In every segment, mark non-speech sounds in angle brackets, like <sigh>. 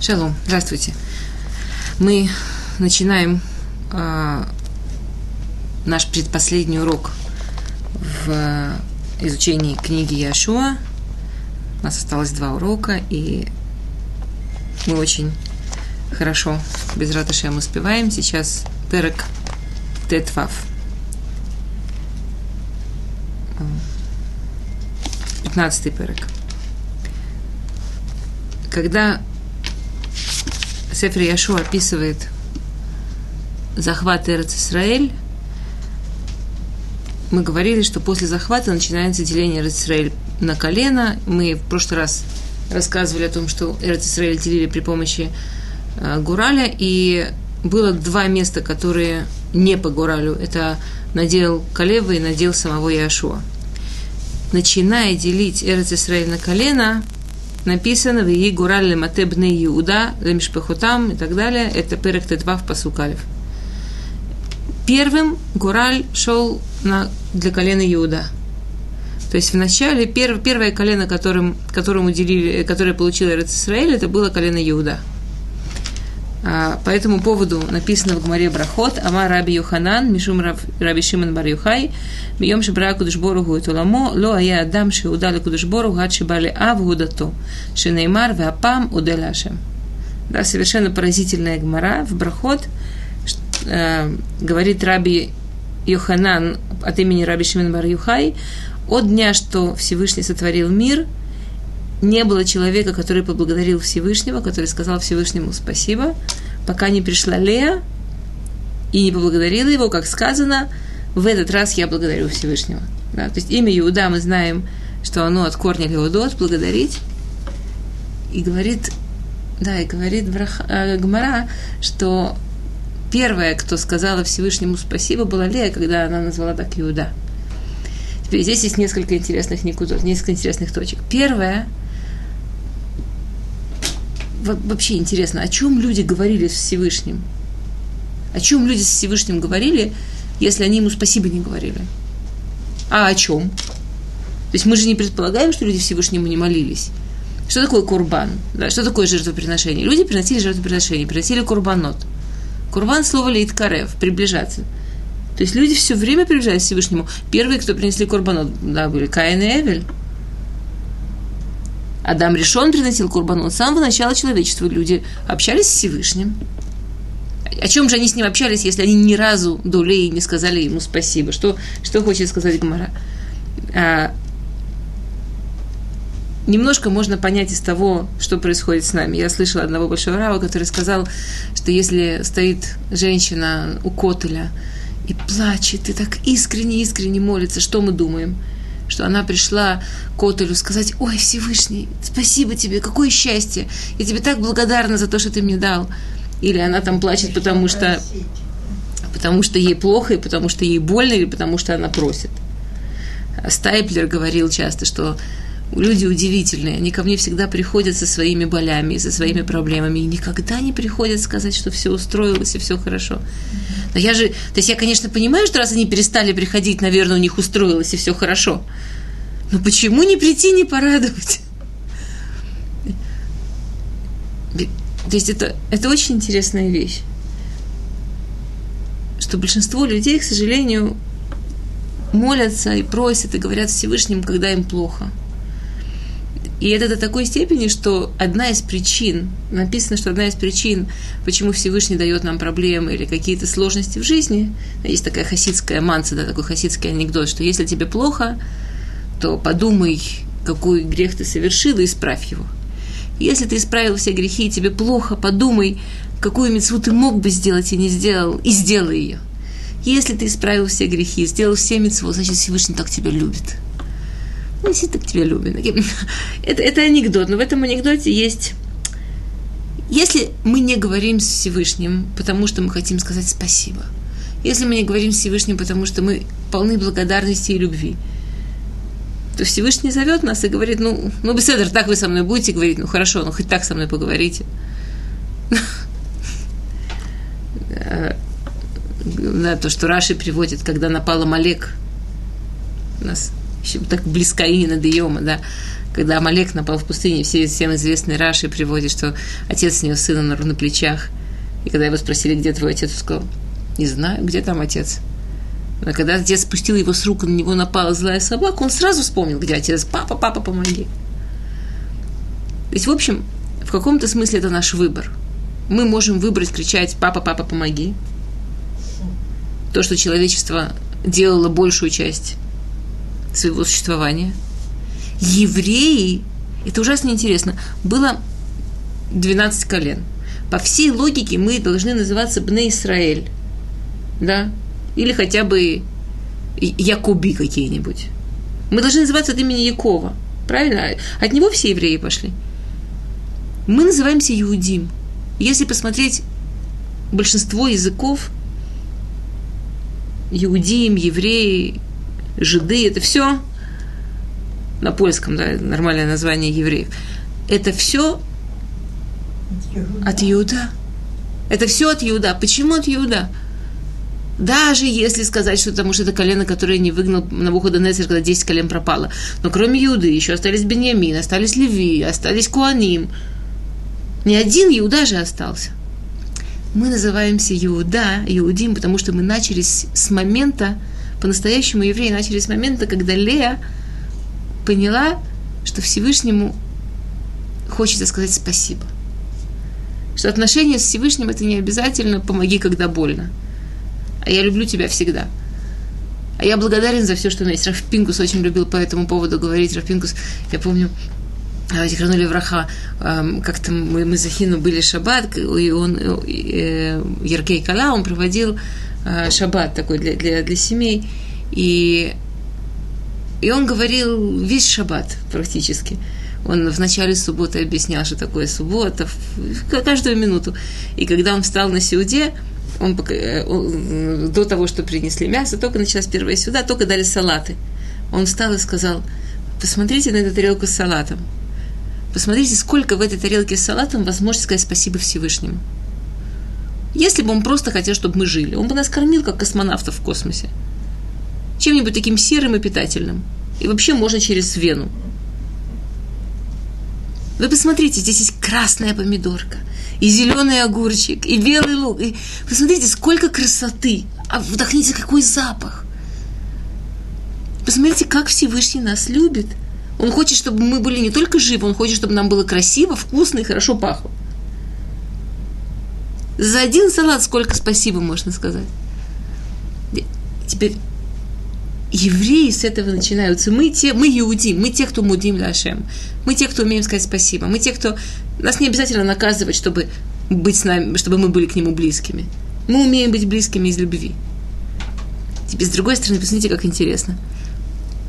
Шалом, здравствуйте. Мы начинаем э, наш предпоследний урок в изучении книги Яшуа. У нас осталось два урока, и мы очень хорошо без ратышем успеваем. Сейчас перек Тетвав. 15 перек. Когда Сефер Яшу описывает захват Эрец Исраэль, мы говорили, что после захвата начинается деление Эрец Исраэль на колено. Мы в прошлый раз рассказывали о том, что Эрец Исраэль делили при помощи э, Гураля, и было два места, которые не по Гуралю. Это надел Калева и надел самого Яшуа. Начиная делить Эрец Исраэль на колено, написано в ей гураль лемате бне Иуда, лемишпехотам и так далее. Это перек тетва в пасукалев. Первым Гураль шел на, для колена Иуда. То есть вначале перв, первое колено, которым, которому делили, которое получило Израиль, это было колено Иуда. А, по этому поводу написано в Гмаре Брахот, Ама Раби Юханан, Мишум Раби Шимон Бар Юхай, Бьем Шибра Кудышбору Туламо, Ло Ая Адам Шиудали Кудышбору, Гад Шибали Ав Гудато, Шинеймар Вапам Уделашем. Да, совершенно поразительная Гмара в Брахот, э, говорит Раби Йоханан от имени Раби Шимон Бар Юхай, от дня, что Всевышний сотворил мир – не было человека, который поблагодарил Всевышнего, который сказал Всевышнему спасибо, пока не пришла Лея и не поблагодарила его, как сказано, в этот раз я благодарю Всевышнего. Да? То есть имя Иуда мы знаем, что оно от корня Леодот, благодарить. И говорит, да, и говорит Браха, э, Гмара, что первая, кто сказала Всевышнему спасибо, была Лея, когда она назвала так Иуда. Теперь здесь есть несколько интересных никудот, несколько интересных точек. Первое – вообще интересно, о чем люди говорили с Всевышним? О чем люди с Всевышним говорили, если они ему спасибо не говорили? А о чем? То есть мы же не предполагаем, что люди Всевышнему не молились. Что такое курбан? Да, что такое жертвоприношение? Люди приносили жертвоприношение, приносили курбанот. Курбан слово лейткарев, приближаться. То есть люди все время приближались к Всевышнему. Первые, кто принесли курбанот, да, были Каин и Эвель. Адам решен приносил курбану. С самого начала человечества люди общались с Всевышним. О чем же они с ним общались, если они ни разу до Леи не сказали ему спасибо? Что, что хочет сказать Гмара? А, немножко можно понять из того, что происходит с нами. Я слышала одного большого рава, который сказал, что если стоит женщина у Котеля и плачет, и так искренне-искренне молится, что мы думаем – что она пришла к Отелю сказать, ой, Всевышний, спасибо тебе, какое счастье, я тебе так благодарна за то, что ты мне дал. Или она там плачет, потому что, потому что ей плохо, и потому что ей больно, или потому что она просит. Стайплер говорил часто, что люди удивительные, они ко мне всегда приходят со своими болями, со своими проблемами, и никогда не приходят сказать, что все устроилось и все хорошо. Но я же, то есть я, конечно, понимаю, что раз они перестали приходить, наверное, у них устроилось и все хорошо. Но почему не прийти, не порадовать? То есть это, это очень интересная вещь. Что большинство людей, к сожалению, молятся и просят и говорят Всевышним, когда им плохо – и это до такой степени, что одна из причин, написано, что одна из причин, почему Всевышний дает нам проблемы или какие-то сложности в жизни, есть такая хасидская манца, да, такой хасидский анекдот, что если тебе плохо, то подумай, какой грех ты совершил, и исправь его. Если ты исправил все грехи, и тебе плохо, подумай, какую мецву ты мог бы сделать и не сделал, и сделай ее. Если ты исправил все грехи, сделал все мецву, значит Всевышний так тебя любит – мы все так тебя любим. Это, это анекдот, но в этом анекдоте есть... Если мы не говорим с Всевышним, потому что мы хотим сказать спасибо, если мы не говорим с Всевышним, потому что мы полны благодарности и любви, то Всевышний зовет нас и говорит, ну, ну, Беседер, так вы со мной будете говорить, ну, хорошо, ну, хоть так со мной поговорите. <laughs> Да, то, что Раши приводит, когда напал Малек, нас так близка Инна Дейома, да, когда Амалек напал в пустыне, все, всем известный Раши приводит, что отец у него сына на, на плечах. И когда его спросили, где твой отец, он сказал, не знаю, где там отец. Но когда отец спустил его с рук, и на него напала злая собака, он сразу вспомнил, где отец. Папа, папа, помоги. То есть, в общем, в каком-то смысле это наш выбор. Мы можем выбрать кричать «папа, папа, помоги». То, что человечество делало большую часть своего существования. Евреи, это ужасно интересно, было 12 колен. По всей логике мы должны называться Бне Исраэль. Да? Или хотя бы Якуби какие-нибудь. Мы должны называться от имени Якова. Правильно? От него все евреи пошли. Мы называемся Иудим. Если посмотреть большинство языков, Иудим, евреи, жиды, это все на польском, да, нормальное название евреев. Это все от Иуда. Это все от Иуда. Почему от Иуда? Даже если сказать, что потому что это колено, которое не выгнал на Навуходоносор, когда 10 колен пропало. Но кроме Иуды еще остались Беньямин, остались Леви, остались Куаним. Ни один Иуда же остался. Мы называемся Иуда, Иудим, потому что мы начали с, с момента, по-настоящему евреи начали с момента, когда Лея поняла, что Всевышнему хочется сказать спасибо. Что отношения с Всевышним это не обязательно помоги, когда больно. А я люблю тебя всегда. А я благодарен за все, что у меня есть. Раф Пинкус очень любил по этому поводу говорить. Раф Пинкус, я помню, Зихранули враха, эм, как-то мы, мы Захину были шаббат, и он, э, Яркей Кала, он проводил э, шаббат такой для, для, для семей, и, и он говорил весь шаббат практически. Он в начале субботы объяснял, что такое суббота, каждую минуту. И когда он встал на сеуде, он, э, он, до того, что принесли мясо, только началась первая сюда, только дали салаты. Он встал и сказал, посмотрите на эту тарелку с салатом. Посмотрите, сколько в этой тарелке с салатом возможность сказать спасибо Всевышнему. Если бы он просто хотел, чтобы мы жили, он бы нас кормил, как космонавтов в космосе. Чем-нибудь таким серым и питательным. И вообще можно через вену. Вы посмотрите, здесь есть красная помидорка, и зеленый огурчик, и белый лук. И посмотрите, сколько красоты. А вдохните, какой запах. Посмотрите, как Всевышний нас любит – он хочет, чтобы мы были не только живы, он хочет, чтобы нам было красиво, вкусно и хорошо пахло. За один салат сколько спасибо можно сказать. Теперь евреи с этого начинаются. Мы те, мы иуди, мы те, кто мудим Лашем. Мы те, кто умеем сказать спасибо. Мы те, кто... Нас не обязательно наказывать, чтобы быть с нами, чтобы мы были к нему близкими. Мы умеем быть близкими из любви. Теперь, с другой стороны, посмотрите, как интересно.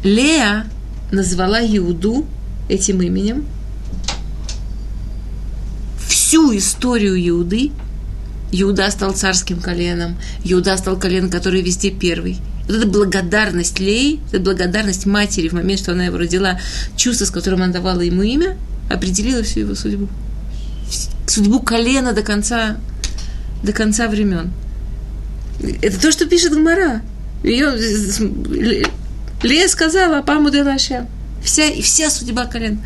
Леа назвала Иуду этим именем. Всю историю Иуды Иуда стал царским коленом, Иуда стал коленом, который везде первый. Вот эта благодарность Лей, эта благодарность матери в момент, что она его родила, чувство, с которым она давала ему имя, определило всю его судьбу. Судьбу колена до конца, до конца времен. Это то, что пишет Гмара. Ее Лея сказала, Паму де Вся, вся судьба колен.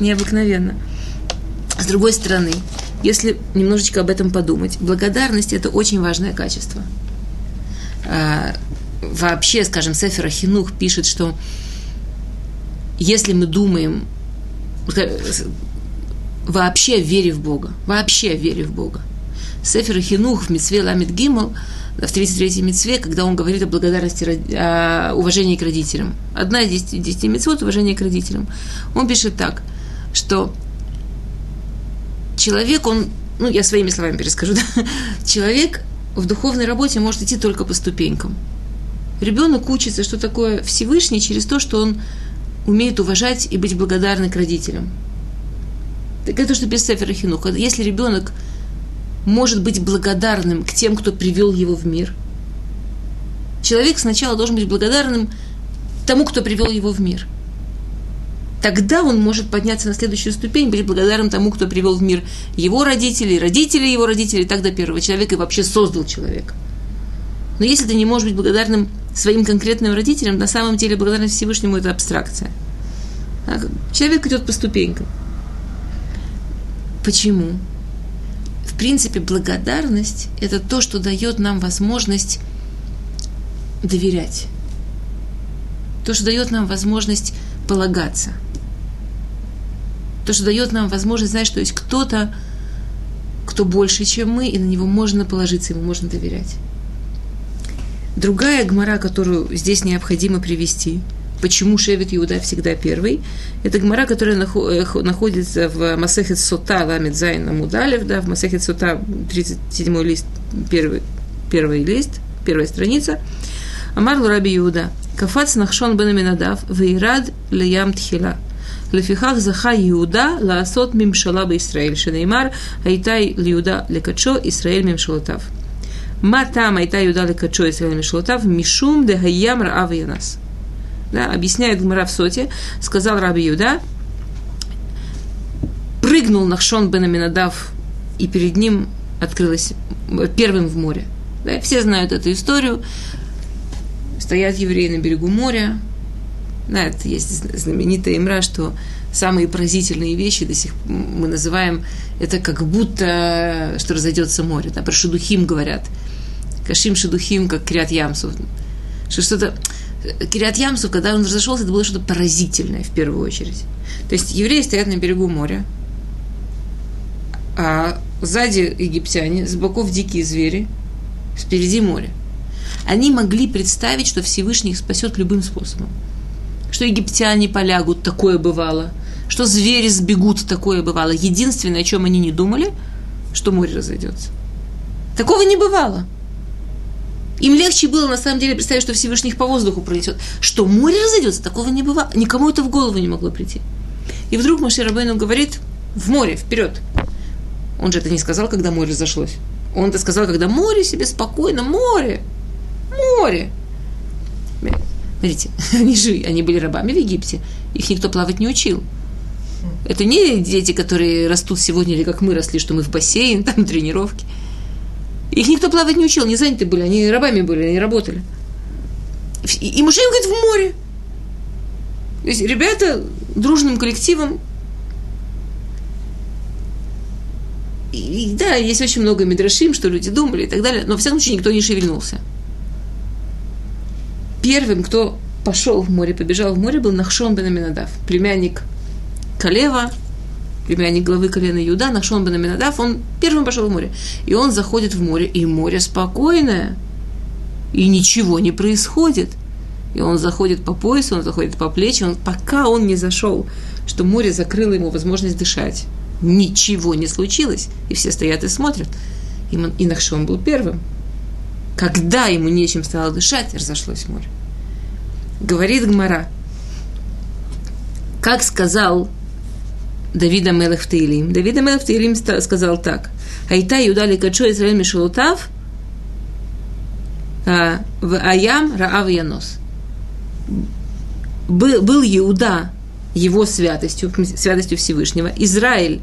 Необыкновенно. С другой стороны, если немножечко об этом подумать, благодарность – это очень важное качество. А, вообще, скажем, Сефера Хинух пишет, что если мы думаем вообще вере в Бога, вообще вере в Бога, Сефер Хинух в Митсве Ламит Гимл – в 33-й митцве, когда он говорит о благодарности, о уважении к родителям. Одна из 10, 10 митцвот – уважение к родителям. Он пишет так, что человек, он, ну, я своими словами перескажу, <laughs> да? человек в духовной работе может идти только по ступенькам. Ребенок учится, что такое Всевышний, через то, что он умеет уважать и быть благодарным к родителям. Так это что без Сефера Хинуха. Если ребенок может быть благодарным к тем, кто привел его в мир. Человек сначала должен быть благодарным тому, кто привел его в мир. Тогда он может подняться на следующую ступень, быть благодарным тому, кто привел в мир его родителей, родителей его родителей, так до первого человека и вообще создал человека. Но если ты не можешь быть благодарным своим конкретным родителям, на самом деле благодарность Всевышнему – это абстракция. А человек идет по ступенькам. Почему? В принципе, благодарность – это то, что дает нам возможность доверять. То, что дает нам возможность полагаться. То, что дает нам возможность знать, что есть кто-то, кто больше, чем мы, и на него можно положиться, ему можно доверять. Другая гмара, которую здесь необходимо привести, почему שבט יהודה всегда первый, это гмара, которая находится в מסכת סוטה, ל"ז עמוד א', да, в מסכת סוטה, 37 лист, первый, первый лист, первая страница. אמר רבי יהודה, קפץ נחשון בן עמינדב, וירד לים תחילה. לפיכך זכה יהודה לעשות ממשלה בישראל. שנאמר היתה יהודה לקדשו ישראל ממשלותיו. Ма там айта Иуда лекачо Исраэль мимшалатав мишум де гаям раава янас. Да, объясняет Гмара в соте, сказал Раби Юда, прыгнул Нахшон бен Аминадав, и перед ним открылось первым в море. Да, все знают эту историю. Стоят евреи на берегу моря, да, это есть знаменитая имра, что самые поразительные вещи до сих мы называем это как будто что разойдется море. Да, про шедухим говорят. Кашим шедухим, как Криат Ямсу. Что что-то... Кириат Ямсу, когда он разошелся, это было что-то поразительное в первую очередь. То есть евреи стоят на берегу моря, а сзади египтяне, с боков дикие звери, спереди море. Они могли представить, что Всевышний их спасет любым способом. Что египтяне полягут, такое бывало. Что звери сбегут, такое бывало. Единственное, о чем они не думали, что море разойдется. Такого не бывало. Им легче было, на самом деле, представить, что Всевышний их по воздуху пронесет. Что море разойдется, такого не бывало. Никому это в голову не могло прийти. И вдруг Машир Рабейну говорит, в море, вперед. Он же это не сказал, когда море разошлось. Он это сказал, когда море себе спокойно, море, море. Смотрите, <laughs> они же, они были рабами в Египте, их никто плавать не учил. Это не дети, которые растут сегодня, или как мы росли, что мы в бассейн, <laughs> там тренировки. Их никто плавать не учил, не заняты были, они рабами были, они работали. И, Муше говорит, в море. То есть ребята дружным коллективом и, да, есть очень много мидрашим, что люди думали и так далее, но, в всяком случае, никто не шевельнулся. Первым, кто пошел в море, побежал в море, был Нахшон бен Аминадав, племянник Калева, племянник главы колена Иуда, Нахшон бен Аминадав, он первым пошел в море. И он заходит в море, и море спокойное, и ничего не происходит. И он заходит по поясу, он заходит по плечи, он, пока он не зашел, что море закрыло ему возможность дышать. Ничего не случилось, и все стоят и смотрят. И, и Нахшон был первым. Когда ему нечем стало дышать, разошлось море. Говорит Гмара, как сказал Давида Мелех в Таилим. Давида Мелех в Таилим сказал так. Айта Юда Ликачо Израиль Мишелутав а, в Аям Раав Янос. Был, был Иуда его святостью, святостью Всевышнего. Израиль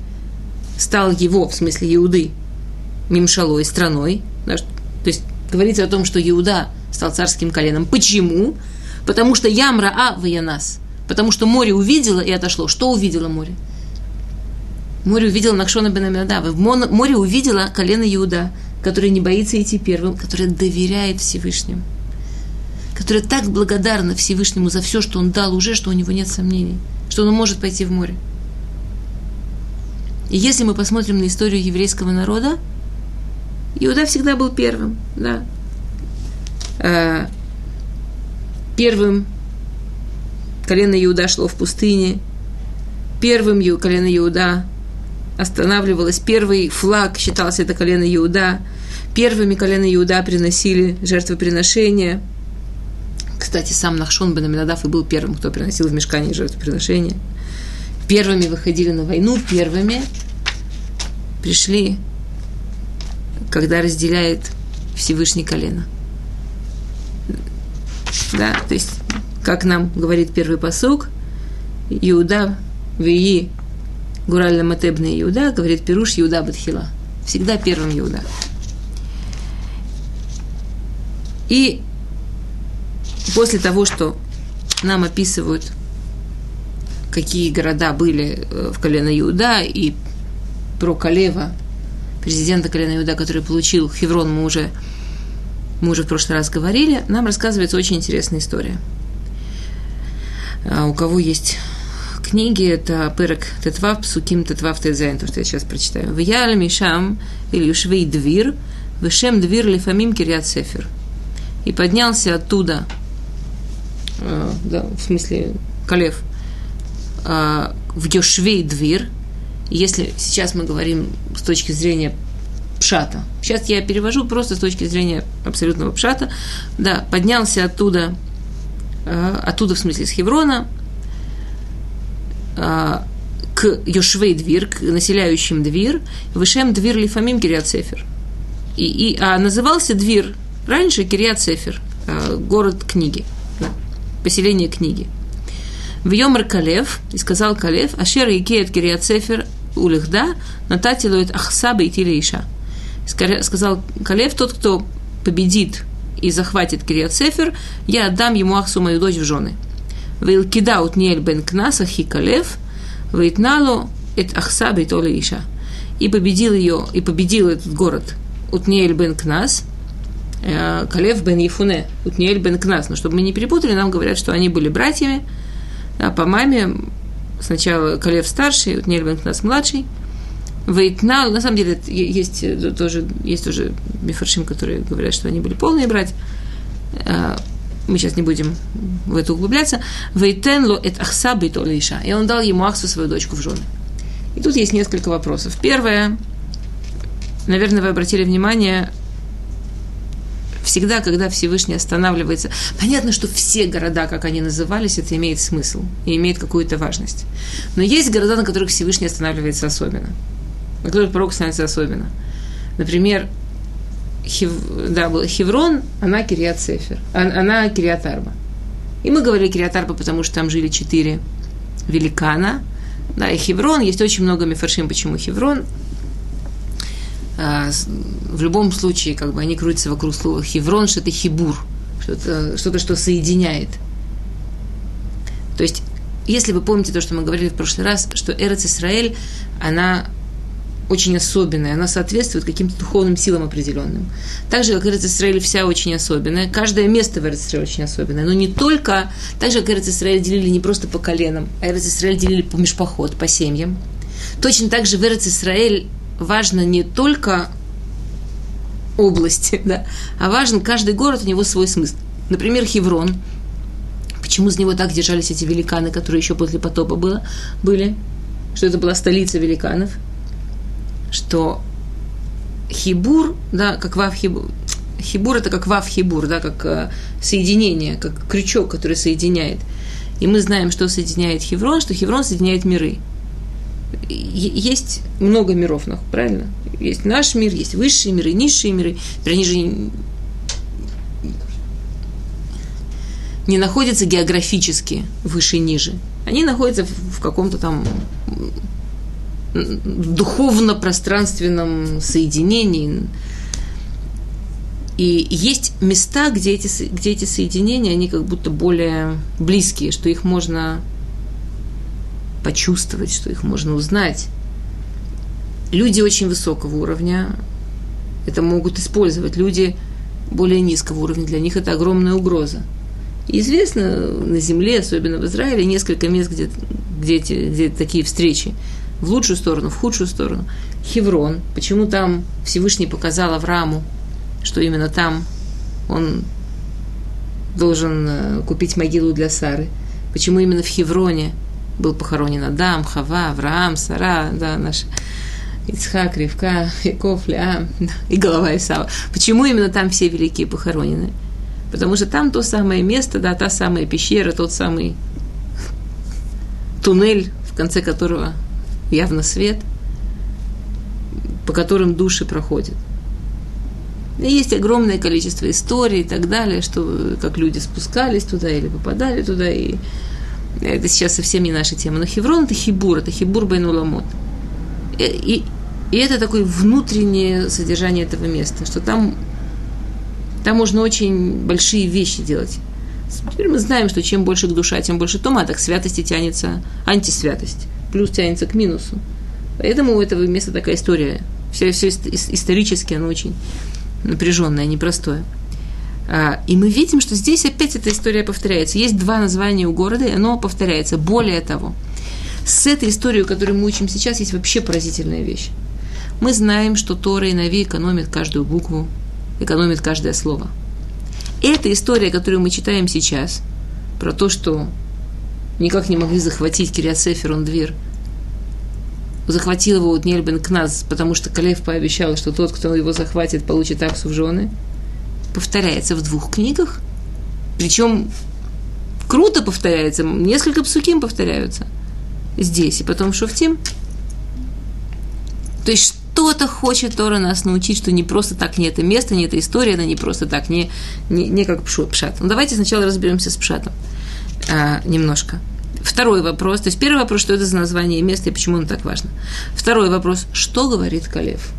стал его, в смысле Иуды, мимшалой, страной. Говорится о том, что Иуда стал царским коленом. Почему? Потому что Ямра А Янас. Потому что море увидело и отошло. Что увидело море? Море увидела Нахшона бен Аминадава. В море увидела колено Иуда, который не боится идти первым, который доверяет Всевышнему, который так благодарна Всевышнему за все, что он дал уже, что у него нет сомнений, что он может пойти в море. И если мы посмотрим на историю еврейского народа, Иуда всегда был первым, да. А, первым колено Иуда шло в пустыне, первым колено Иуда останавливалось. Первый флаг считался это колено Иуда. Первыми колено Иуда приносили жертвоприношения. Кстати, сам Нахшон бен Аминадав и был первым, кто приносил в мешкане жертвоприношения. Первыми выходили на войну, первыми пришли, когда разделяет Всевышний колено. Да, то есть, как нам говорит первый посук, Иуда Вии Гураль Матебный Иуда, говорит Пируш Иуда Батхила. Всегда первым Иуда. И после того, что нам описывают, какие города были э, в колено Иуда, и про Калева, президента колена Иуда, который получил Хеврон, мы уже, мы уже в прошлый раз говорили, нам рассказывается очень интересная история. А у кого есть книги, это Перек Тетвав, Псуким Тетвав Тезайн, то, что я сейчас прочитаю. Виял Мишам или Юшвей Двир, Вешем Двир Лефамим Кирят Сефер. И поднялся оттуда, э, да, в смысле, Калев, э, в Йошвей Двир, если сейчас мы говорим с точки зрения пшата, сейчас я перевожу просто с точки зрения абсолютного пшата, да, поднялся оттуда, э, оттуда, в смысле, с Хеврона, э, к Йошвей Двир, к населяющим Двир, Вышем Двир Лифамим Кириат. И, и, а назывался Двир раньше Кириат э, город книги, да, поселение книги. В Йомар Калев, и сказал Калев, Ашер Икеет Кириат Сефер улихда, нататилует ахсаба и тилейша. Сказал Калев, тот, кто победит и захватит Кириат Сефер, я отдам ему Ахсу, мою дочь, в жены. Вейлкида утниэль бен кнаса хи Калев, вейтналу эт ахсаба и толейша. И победил ее, и победил этот город Утниэль бен Кнас, э, Калев бен Ефуне, Утниэль бен Кнас. Но чтобы мы не перепутали, нам говорят, что они были братьями, да, по маме сначала Калев старший, Нельбен нас младший. Вейтнал, на самом деле, есть э, тоже, есть тоже мифаршим, которые говорят, что они были полные братья. А, мы сейчас не будем в это углубляться. Вейтенло эт ахсабы и толиша. И он дал ему Ахсу, свою дочку, в жены. И тут есть несколько вопросов. Первое, наверное, вы обратили внимание, всегда, когда Всевышний останавливается, понятно, что все города, как они назывались, это имеет смысл и имеет какую-то важность. Но есть города, на которых Всевышний останавливается особенно, на которых пророк становится особенно. Например, Хев, да, был Хеврон, она Кириат Сефер, она Кириат Арба. И мы говорили Кириат Арба, потому что там жили четыре великана, да, и Хеврон, есть очень много мифаршим, почему Хеврон, в любом случае, как бы они крутятся вокруг слова хеврон, что это хибур, что-то, что-то, что соединяет. То есть, если вы помните то, что мы говорили в прошлый раз, что Эрец Исраэль, она очень особенная, она соответствует каким-то духовным силам определенным. Так же, как Эрец Исраэль вся очень особенная, каждое место в Эрец Исраэль очень особенное, но не только, так же, как Эрец Исраэль делили не просто по коленам, а Эрец Исраэль делили по межпоход, по семьям. Точно так же в Эрец Исраэль важно не только области, <laughs> да, а важен каждый город, у него свой смысл. Например, Хеврон. Почему за него так держались эти великаны, которые еще после потопа было, были? Что это была столица великанов? Что Хибур, да, как Вав Хибур, Хибур это как Вав Хибур, да, как э, соединение, как крючок, который соединяет. И мы знаем, что соединяет Хеврон, что Хеврон соединяет миры есть много миров, правильно? Есть наш мир, есть высшие миры, низшие миры. Они же не находятся географически выше и ниже. Они находятся в каком-то там духовно-пространственном соединении. И есть места, где эти, где эти соединения, они как будто более близкие, что их можно почувствовать, что их можно узнать. Люди очень высокого уровня это могут использовать. Люди более низкого уровня, для них это огромная угроза. И известно на Земле, особенно в Израиле, несколько мест, где, где, эти, где такие встречи. В лучшую сторону, в худшую сторону. Хеврон. Почему там Всевышний показал Аврааму, что именно там он должен э, купить могилу для Сары? Почему именно в Хевроне был похоронен Адам, Хава, Авраам, Сара, да, наш Ицхак, Ривка, Яков, Леам и голова Исава. Почему именно там все великие похоронены? Потому что там то самое место, да, та самая пещера, тот самый туннель, в конце которого явно свет, по которым души проходят. И есть огромное количество историй и так далее, что как люди спускались туда или попадали туда, и это сейчас совсем не наша тема, но Хеврон – это хибур, это хибур бен уламот. И, и, и это такое внутреннее содержание этого места, что там Там можно очень большие вещи делать. Теперь мы знаем, что чем больше к душа, тем больше тома, так святости тянется, антисвятость, плюс тянется к минусу. Поэтому у этого места такая история. Все, все исторически оно очень напряженное, непростое. А, и мы видим, что здесь опять эта история повторяется. Есть два названия у города, и оно повторяется. Более того, с этой историей, которую мы учим сейчас, есть вообще поразительная вещь. Мы знаем, что Тора и Нави экономят каждую букву, экономят каждое слово. Эта история, которую мы читаем сейчас, про то, что никак не могли захватить Кириацефер, он дверь, захватил его вот Нельбен Кназ, потому что Калев пообещал, что тот, кто его захватит, получит аксу в жены, повторяется в двух книгах. Причем круто повторяется, несколько псуким повторяются здесь, и потом шуфтим. То есть что-то хочет Тора нас научить, что не просто так не это место, не эта история, она не просто так, не, не, не как пшат. Ну, давайте сначала разберемся с пшатом а, немножко. Второй вопрос, то есть первый вопрос, что это за название места и почему оно так важно. Второй вопрос, что говорит Калев?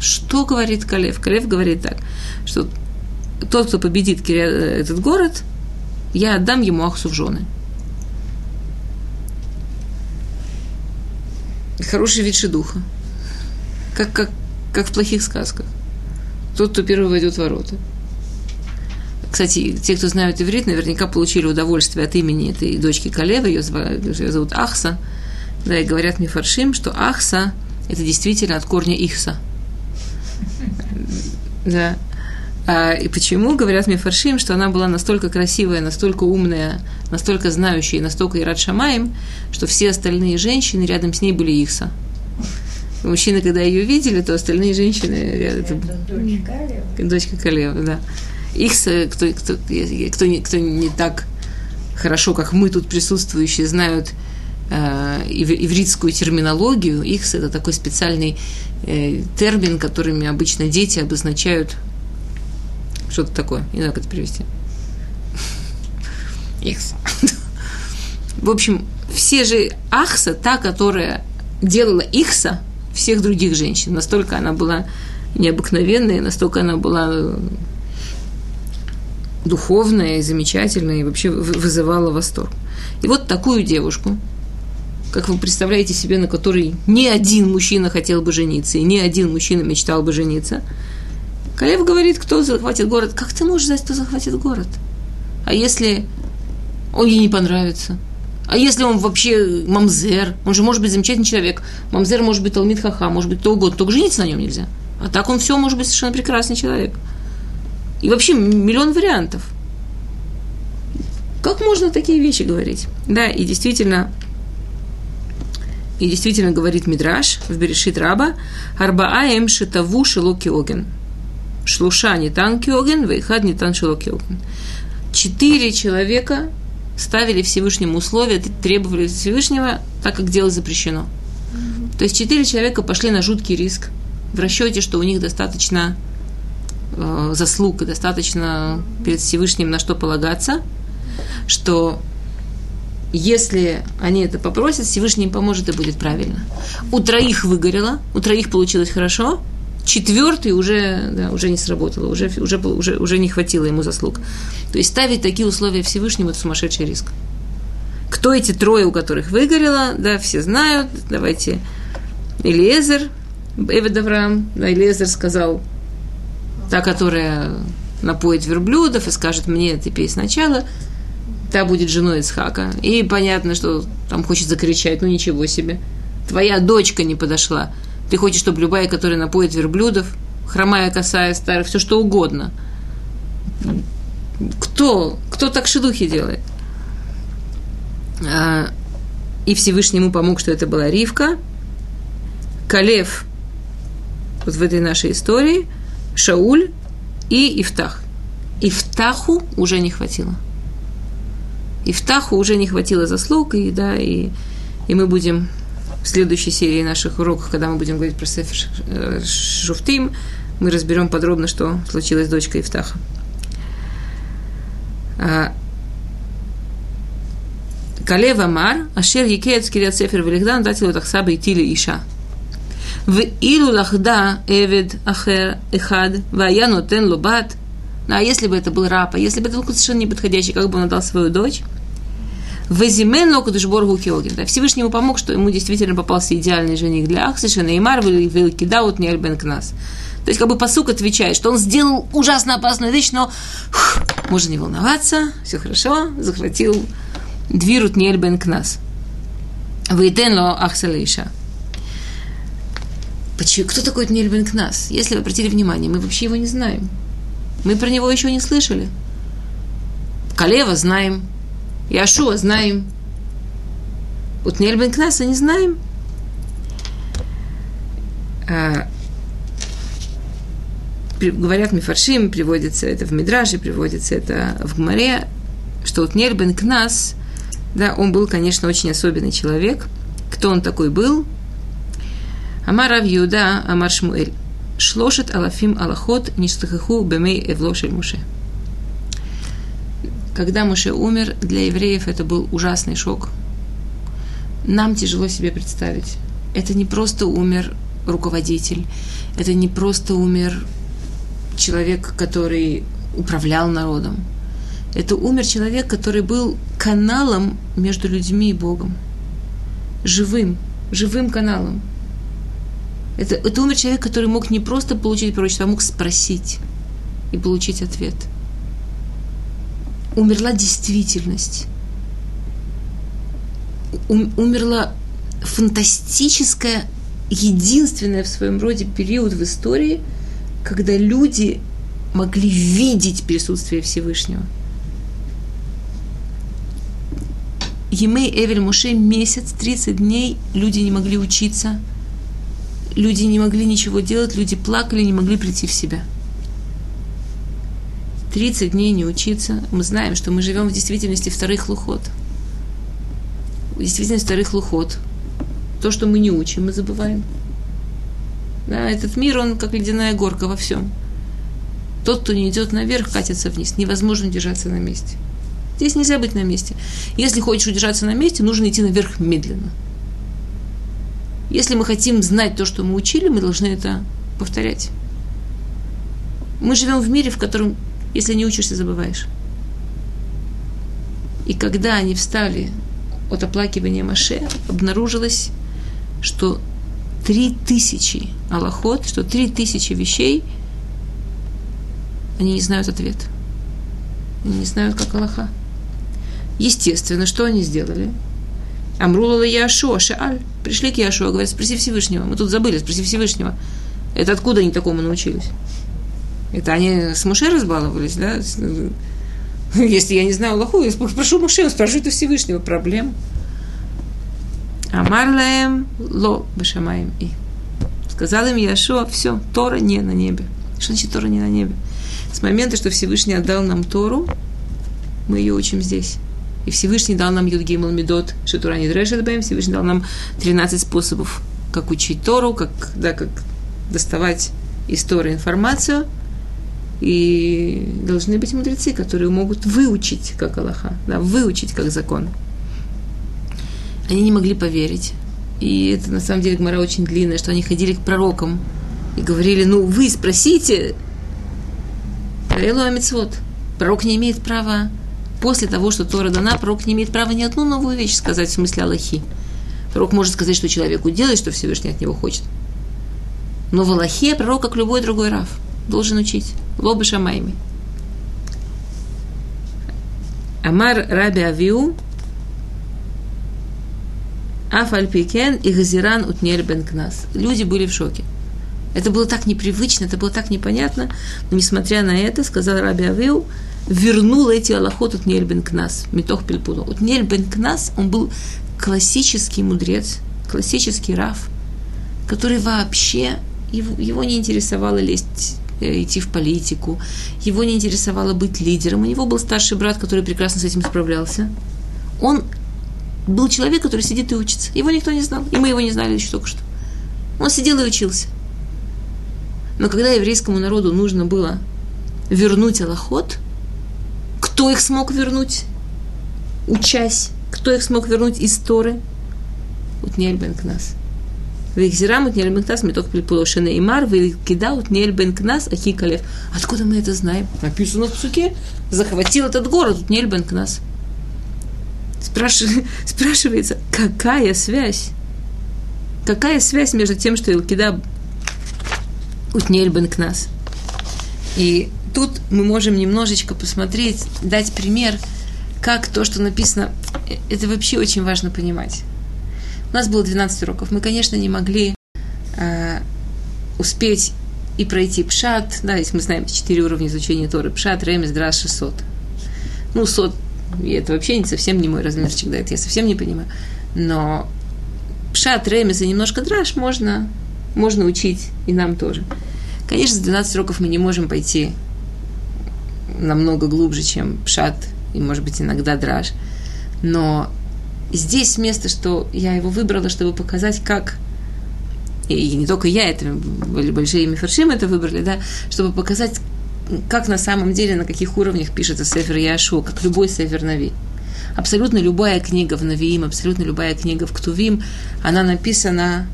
Что говорит Калев? Калев говорит так, что тот, кто победит этот город, я отдам ему Ахсу в жены. Хороший вид духа. Как, как, как в плохих сказках. Тот, кто первый войдет в ворота. Кстати, те, кто знают иврит, наверняка получили удовольствие от имени этой дочки Калева, ее, ее зовут Ахса. Да, и говорят мне фаршим, что Ахса – это действительно от корня Ихса. <laughs> Да. А, и почему, говорят мне фаршим, что она была настолько красивая, настолько умная, настолько знающая, настолько Ират Шамаем, что все остальные женщины рядом с ней были Ихса. Мужчины, когда ее видели, то остальные женщины... Это, это дочь Калева. Дочка Калева, да их, кто, кто, кто, не, кто не так хорошо, как мы тут присутствующие, знают э, ивритскую терминологию, их это такой специальный э, термин, которыми обычно дети обозначают что-то такое. Не знаю, как это перевести. Ихс. <laughs> В общем, все же Ахса, та, которая делала Ихса всех других женщин, настолько она была необыкновенная, настолько она была духовная и замечательная, и вообще вызывала восторг. И вот такую девушку, как вы представляете себе, на которой ни один мужчина хотел бы жениться, и ни один мужчина мечтал бы жениться, Калев говорит, кто захватит город. Как ты можешь знать, кто захватит город? А если он ей не понравится? А если он вообще мамзер? Он же может быть замечательный человек. Мамзер может быть Талмит Хаха, может быть кто угодно. Только жениться на нем нельзя. А так он все может быть совершенно прекрасный человек. И вообще миллион вариантов. Как можно такие вещи говорить? Да, и действительно, и действительно говорит Мидраш в Берешит Раба, Арбааем шитаву шилоки оген. Шлуша не тан киоген, вейхад не тан шилоки оген. Четыре человека ставили Всевышнему условия, требовали Всевышнего, так как дело запрещено. То есть четыре человека пошли на жуткий риск в расчете, что у них достаточно э, заслуг и достаточно перед Всевышним на что полагаться, что если они это попросят, Всевышний им поможет и будет правильно. У троих выгорело, у троих получилось хорошо, четвертый уже, да, уже не сработало, уже, уже, уже, уже не хватило ему заслуг. То есть ставить такие условия Всевышнему – это сумасшедший риск. Кто эти трое, у которых выгорело, да, все знают. Давайте Элиезер, Эвед Авраам, да, Элиезер сказал, та, которая напоит верблюдов и скажет мне, ты пей сначала, та будет женой Исхака. И понятно, что там хочет закричать, ну ничего себе. Твоя дочка не подошла. Ты хочешь, чтобы любая, которая напоит верблюдов, хромая, косая, старая, все что угодно. Кто? Кто так шедухи делает? А, и Всевышнему помог, что это была Ривка. Калев, вот в этой нашей истории – Шауль и Ифтах. Ифтаху уже не хватило. И втаху уже не хватило заслуг, и, да, и, и мы будем в следующей серии наших уроков, когда мы будем говорить про Сефер э, Шуфтим, мы разберем подробно, что случилось с дочкой Ифтаха. А, Калева Мар, Ашер Якеец Кирят Сефер Велихдан, Датилу Тахсаба и Тили Иша. В Илу Лахда Эвед Ахер Эхад, Ваяну Тен Лубат. Ну, а если бы это был раб, а если бы это был совершенно неподходящий, как бы он отдал свою дочь? Везимен Кудышборгу Киогин. Да, Всевышний ему помог, что ему действительно попался идеальный жених для Ахсиша, Неймар, Вилкидаут, Нельбен Кнас. То есть, как бы посук отвечает, что он сделал ужасно опасную вещь, но фух, можно не волноваться, все хорошо, захватил Двирут Нельбен Кнас. Вейтен ло Ахсалейша. Почему? Кто такой Нельбен Кнас? Если вы обратили внимание, мы вообще его не знаем. Мы про него еще не слышали. Калева знаем, Яшуа знаем. Вот Нельбен Кнаса не знаем. А, при, говорят Мифаршим, приводится это в Мидраже, приводится это в Гмаре, что вот Нельбен Кнас, да, он был, конечно, очень особенный человек. Кто он такой был? Амар Рав Юда, Амар Шмуэль. Шлошет алафим алахот ништахаху бемей эвлошель муше. Когда Муше умер, для евреев это был ужасный шок. Нам тяжело себе представить. Это не просто умер руководитель, это не просто умер человек, который управлял народом. Это умер человек, который был каналом между людьми и Богом. Живым, живым каналом. Это, это умер человек, который мог не просто получить пророчество, а мог спросить и получить ответ – умерла действительность. умерла фантастическая, единственная в своем роде период в истории, когда люди могли видеть присутствие Всевышнего. Емей Эвель Муше месяц, 30 дней люди не могли учиться, люди не могли ничего делать, люди плакали, не могли прийти в себя – 30 дней не учиться, мы знаем, что мы живем в действительности вторых лухот. В действительности вторых лухот. То, что мы не учим, мы забываем. Да, этот мир, он как ледяная горка во всем. Тот, кто не идет наверх, катится вниз. Невозможно держаться на месте. Здесь нельзя быть на месте. Если хочешь удержаться на месте, нужно идти наверх медленно. Если мы хотим знать то, что мы учили, мы должны это повторять. Мы живем в мире, в котором если не учишься, забываешь. И когда они встали от оплакивания Маше, обнаружилось, что три тысячи аллахот, что три тысячи вещей, они не знают ответ. Они не знают, как Аллаха. Естественно, что они сделали? Амрулала Яшуа, Шааль. Пришли к Яшуа, говорят, спроси Всевышнего. Мы тут забыли, спроси Всевышнего. Это откуда они такому научились? Это они с Муше разбаловались, да? Если я не знаю Аллаху, я прошу Муше, спрошу это Всевышнего. Проблем. Амарлаем ло бешамаем и. Сказал им Яшуа, все, Тора не на небе. Что значит Тора не на небе? С момента, что Всевышний отдал нам Тору, мы ее учим здесь. И Всевышний дал нам Юдгеймал Медот, Шитура Нидрешет Бэм, Всевышний дал нам 13 способов, как учить Тору, как, да, как доставать из Торы информацию – и должны быть мудрецы, которые могут выучить, как Аллаха, да, выучить, как закон. Они не могли поверить. И это на самом деле Гмара очень длинная, что они ходили к пророкам и говорили, ну вы спросите, Элу Амитсвот. Пророк не имеет права, после того, что Тора дана, пророк не имеет права ни одну новую вещь сказать в смысле Аллахи. Пророк может сказать, что человеку делать, что Всевышний от него хочет. Но в Галахе пророк, как любой другой рав, должен учить. לא בשמיים היא. אמר רבי אבהו, אף על פי כן החזירן עתניאל בן קנז. Люди были в шоке. Это было так непривычно, это было так непонятно, но несмотря на это, сказал Раби Абау, вернул эти הלכות Отниэль Бен Кназ, מתוך פלפולו. Отниэль Кназ, он был классический мудрец, классический раф, который вообще, его, его не интересовало лезть идти в политику, его не интересовало быть лидером, у него был старший брат, который прекрасно с этим справлялся. Он был человек, который сидит и учится. Его никто не знал, и мы его не знали еще только что. Он сидел и учился. Но когда еврейскому народу нужно было вернуть Аллахот, кто их смог вернуть, учась, кто их смог вернуть из Торы? Утнель бен Кнас. Вейхзирамут нель бен меток пилпулошены имар, вейкидаут нель бен кнас ахи калев. Откуда мы это знаем? Написано в псуке. Захватил этот город, нель бен кнас. <laughs> Спрашивается, какая связь? Какая связь между тем, что Илкида утнель бен? И тут мы можем немножечко посмотреть, дать пример, как то, что написано, это вообще очень важно понимать. У нас было 12 уроков. Мы, конечно, не могли э, успеть и пройти пшат, да, если мы знаем четыре уровня изучения Торы, пшат, ремес, драс, шестьсот. Ну, сот, и это вообще не совсем не мой размерчик, да, это я совсем не понимаю. Но пшат, ремес и немножко драш можно, можно учить, и нам тоже. Конечно, с 12 уроков мы не можем пойти намного глубже, чем пшат, и, может быть, иногда драж. Но здесь место, что я его выбрала, чтобы показать, как и не только я, это были большие мифаршим это выбрали, да, чтобы показать, как на самом деле, на каких уровнях пишется Сефер Яшу, как любой Сефер Нави. Абсолютно любая книга в Навиим, абсолютно любая книга в Ктувим, она написана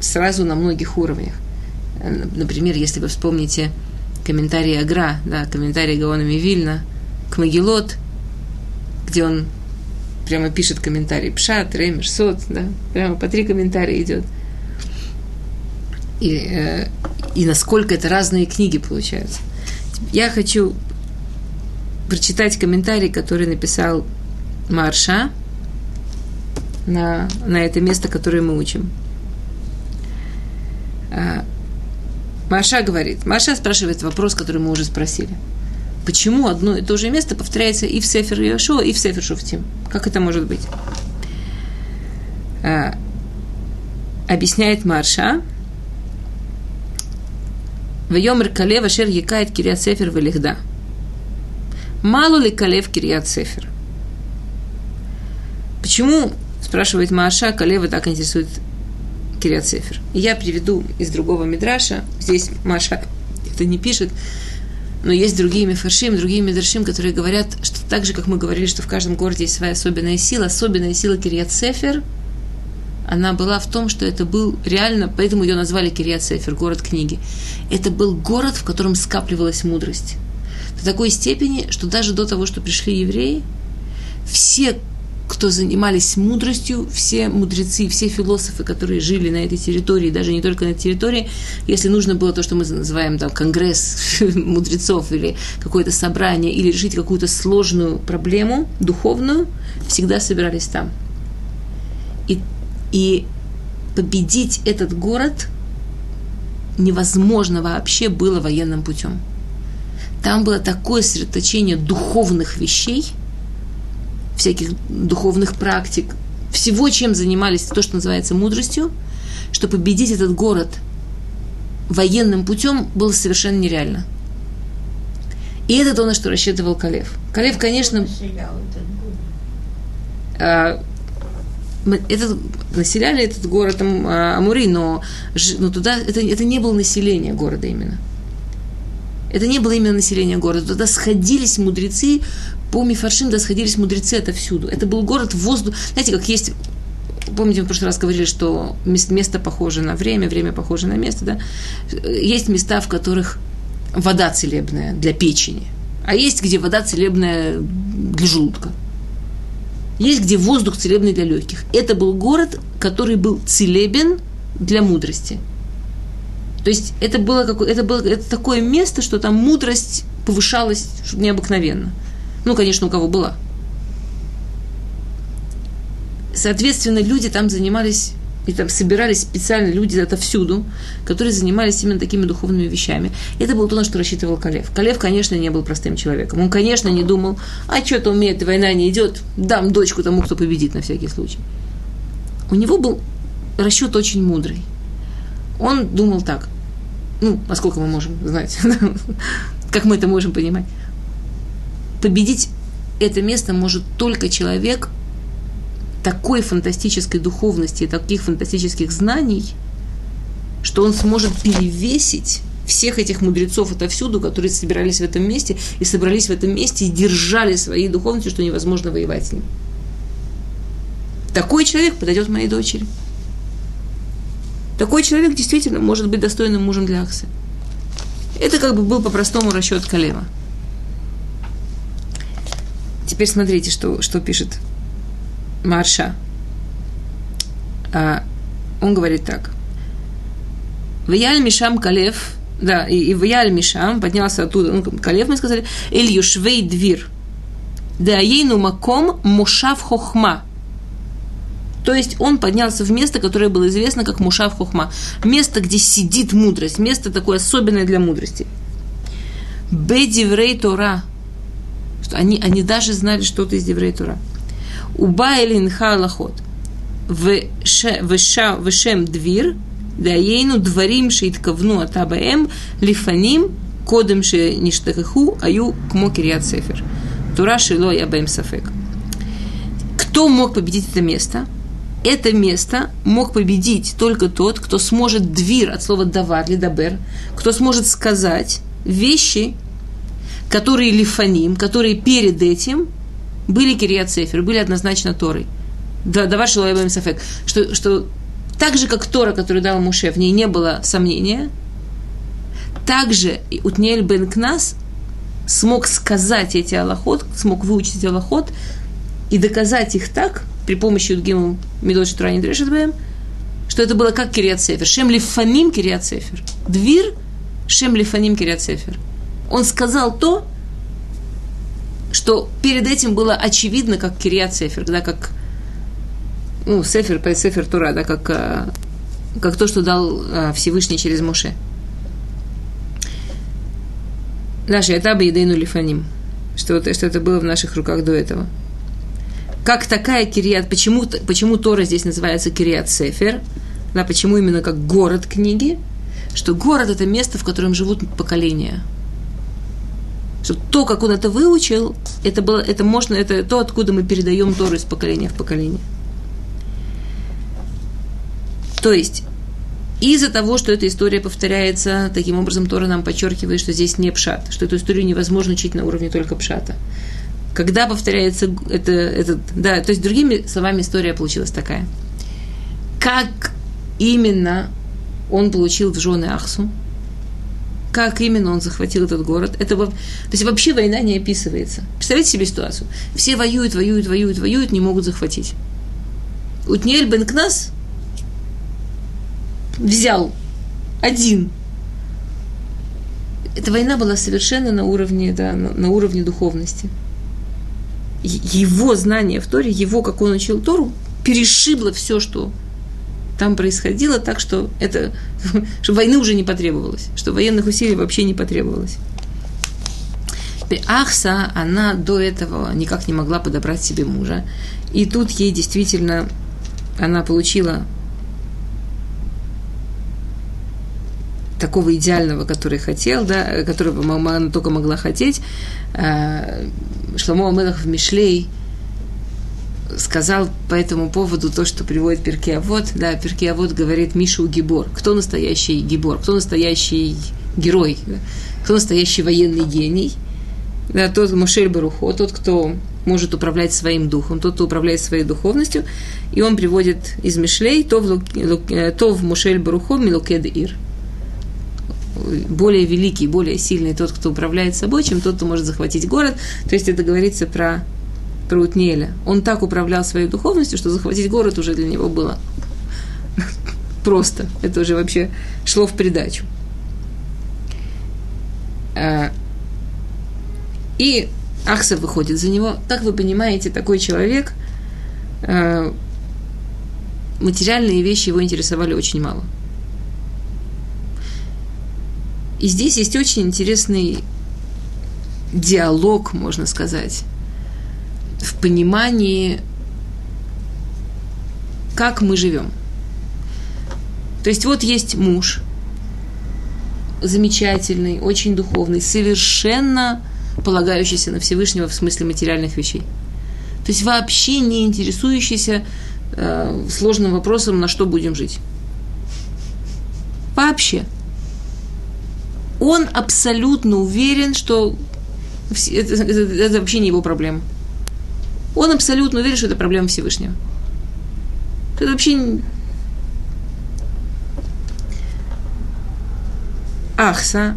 сразу на многих уровнях. Например, если вы вспомните комментарий Агра, да, комментарий Гаона Вильна к Магилот, где он прямо пишет комментарий Пшат, Ремер, Сот, да, прямо по три комментария идет. И, э, и насколько это разные книги получаются. Я хочу прочитать комментарий, который написал Марша на, на это место, которое мы учим. А, Марша говорит, Марша спрашивает вопрос, который мы уже спросили почему одно и то же место повторяется и в Сефер Йошуа, и в Сефер Шуфтим. Как это может быть? А, объясняет Марша. Вайомер Калев Ашер Якает Кириат Сефер Велихда. Мало ли Калев Кириат Сефер? Почему, спрашивает Марша, Калева так интересует Кириат Сефер? Я приведу из другого Мидраша. Здесь Маша это не пишет, но есть другие мифаршим, другие мидршим, которые говорят, что так же, как мы говорили, что в каждом городе есть своя особенная сила, особенная сила Кириат Сефер, она была в том, что это был реально, поэтому ее назвали Кириат Сефер, город книги. Это был город, в котором скапливалась мудрость. До такой степени, что даже до того, что пришли евреи, все кто занимались мудростью, все мудрецы, все философы, которые жили на этой территории, даже не только на территории, если нужно было то, что мы называем там конгресс <laughs> мудрецов или какое-то собрание, или решить какую-то сложную проблему духовную, всегда собирались там. И, и победить этот город невозможно вообще было военным путем. Там было такое сосредоточение духовных вещей – всяких духовных практик, всего, чем занимались, то, что называется мудростью, что победить этот город военным путем было совершенно нереально. И это то, на что рассчитывал Калев. Калев, конечно... А, этот, населяли этот город а, Амури, но, но туда это, это не было население города именно. Это не было именно население города. Туда сходились мудрецы по Мифаршим да сходились мудрецы отовсюду. Это был город воздух. Знаете, как есть помните, мы в прошлый раз говорили, что место похоже на время, время похоже на место, да? Есть места, в которых вода целебная для печени, а есть, где вода целебная для желудка. Есть, где воздух целебный для легких. Это был город, который был целебен для мудрости. То есть это было, какое, это было это такое место, что там мудрость повышалась необыкновенно. Ну, конечно, у кого была. Соответственно, люди там занимались, и там собирались специально люди отовсюду, которые занимались именно такими духовными вещами. Это было то, на что рассчитывал Калев. Калев, конечно, не был простым человеком. Он, конечно, не думал, а что-то умеет, война не идет, дам дочку тому, кто победит на всякий случай. У него был расчет очень мудрый. Он думал так, ну, насколько мы можем знать, <laughs> как мы это можем понимать победить это место может только человек такой фантастической духовности и таких фантастических знаний, что он сможет перевесить всех этих мудрецов отовсюду, которые собирались в этом месте и собрались в этом месте и держали свои духовности, что невозможно воевать с ним. Такой человек подойдет моей дочери. Такой человек действительно может быть достойным мужем для Аксы. Это как бы был по-простому расчет Калема. Теперь смотрите, что, что пишет Марша. А, он говорит так. Ваяль Мишам Калев, да, и, и Ваяль Мишам поднялся оттуда, ну, Калев, мы сказали, Юшвей Двир, да ейну маком мушав хохма. То есть он поднялся в место, которое было известно как Мушав Хохма. Место, где сидит мудрость. Место такое особенное для мудрости. Бедиврей Тора. Что они, они даже знали что-то из Деврей Тора. Уба элин халахот. Вешем двир. Даейну дворим шейткавну атабаем лифаним кодем шеништахаху аю кмо кириат сефер. Тура шило я бэм сафек. Кто мог победить это место? Это место мог победить только тот, кто сможет двир от слова давар или дабер, кто сможет сказать вещи, которые лифаним, которые перед этим были Кириат Сефер, были однозначно Торой. Да, давар Шилуэбэм Сафек. Что, что так же, как Тора, который дал Муше, в ней не было сомнения, также и Утниэль бен Кнас смог сказать эти аллахот, смог выучить аллахот и доказать их так, при помощи Юдгиму Медот Шатурани Дрешетбэм, что это было как Кириат Сефер. Шем Лифаним Кириат Сефер. Двир Шем Лифаним Кириат Сефер. Он сказал то, что перед этим было очевидно, как Кириат Сефер, да, как ну, Сефер, Сефер Тура, да, как, э, как то, что дал э, Всевышний через Моше. Наши этапы Едейну Лифаним, что, что это было в наших руках до этого как такая Кириат, почему, почему Тора здесь называется Кириат Сефер, да, почему именно как город книги, что город – это место, в котором живут поколения. Что то, как он это выучил, это, было, это, можно, это то, откуда мы передаем Тору из поколения в поколение. То есть, из-за того, что эта история повторяется, таким образом Тора нам подчеркивает, что здесь не пшат, что эту историю невозможно учить на уровне только пшата когда повторяется это, этот, да, то есть другими словами история получилась такая. Как именно он получил в жены Ахсу, как именно он захватил этот город. Это, то есть вообще война не описывается. Представляете себе ситуацию? Все воюют, воюют, воюют, воюют, не могут захватить. Утниэль бен Кнас взял один. Эта война была совершенно на уровне, да, на, на уровне духовности его знание в Торе, его, как он учил Тору, перешибло все, что там происходило, так что это, <laughs> что войны уже не потребовалось, что военных усилий вообще не потребовалось. Ахса, она до этого никак не могла подобрать себе мужа. И тут ей действительно, она получила такого идеального, который хотел, да, которого она только могла хотеть. Шломо Амелах в Мишлей сказал по этому поводу то, что приводит Перки Авод. Да, Перки Авод говорит Мишу Гибор. Кто настоящий Гибор? Кто настоящий герой? Кто настоящий военный гений? Да, тот Мушель Барухо, тот, кто может управлять своим духом, тот, кто управляет своей духовностью. И он приводит из Мишлей то в, э, то в Мушель Барухо Милукед Ир более великий, более сильный тот, кто управляет собой, чем тот, кто может захватить город. То есть это говорится про, про Утнеля. Он так управлял своей духовностью, что захватить город уже для него было <laughs> просто. Это уже вообще шло в придачу. А, и Ахса выходит за него. Как вы понимаете, такой человек, а, материальные вещи его интересовали очень мало – и здесь есть очень интересный диалог, можно сказать, в понимании, как мы живем. То есть вот есть муж, замечательный, очень духовный, совершенно полагающийся на Всевышнего в смысле материальных вещей. То есть вообще не интересующийся э, сложным вопросом, на что будем жить. Вообще – он абсолютно уверен, что это, это, это вообще не его проблема. Он абсолютно уверен, что это проблема Всевышнего. Это вообще Ахса,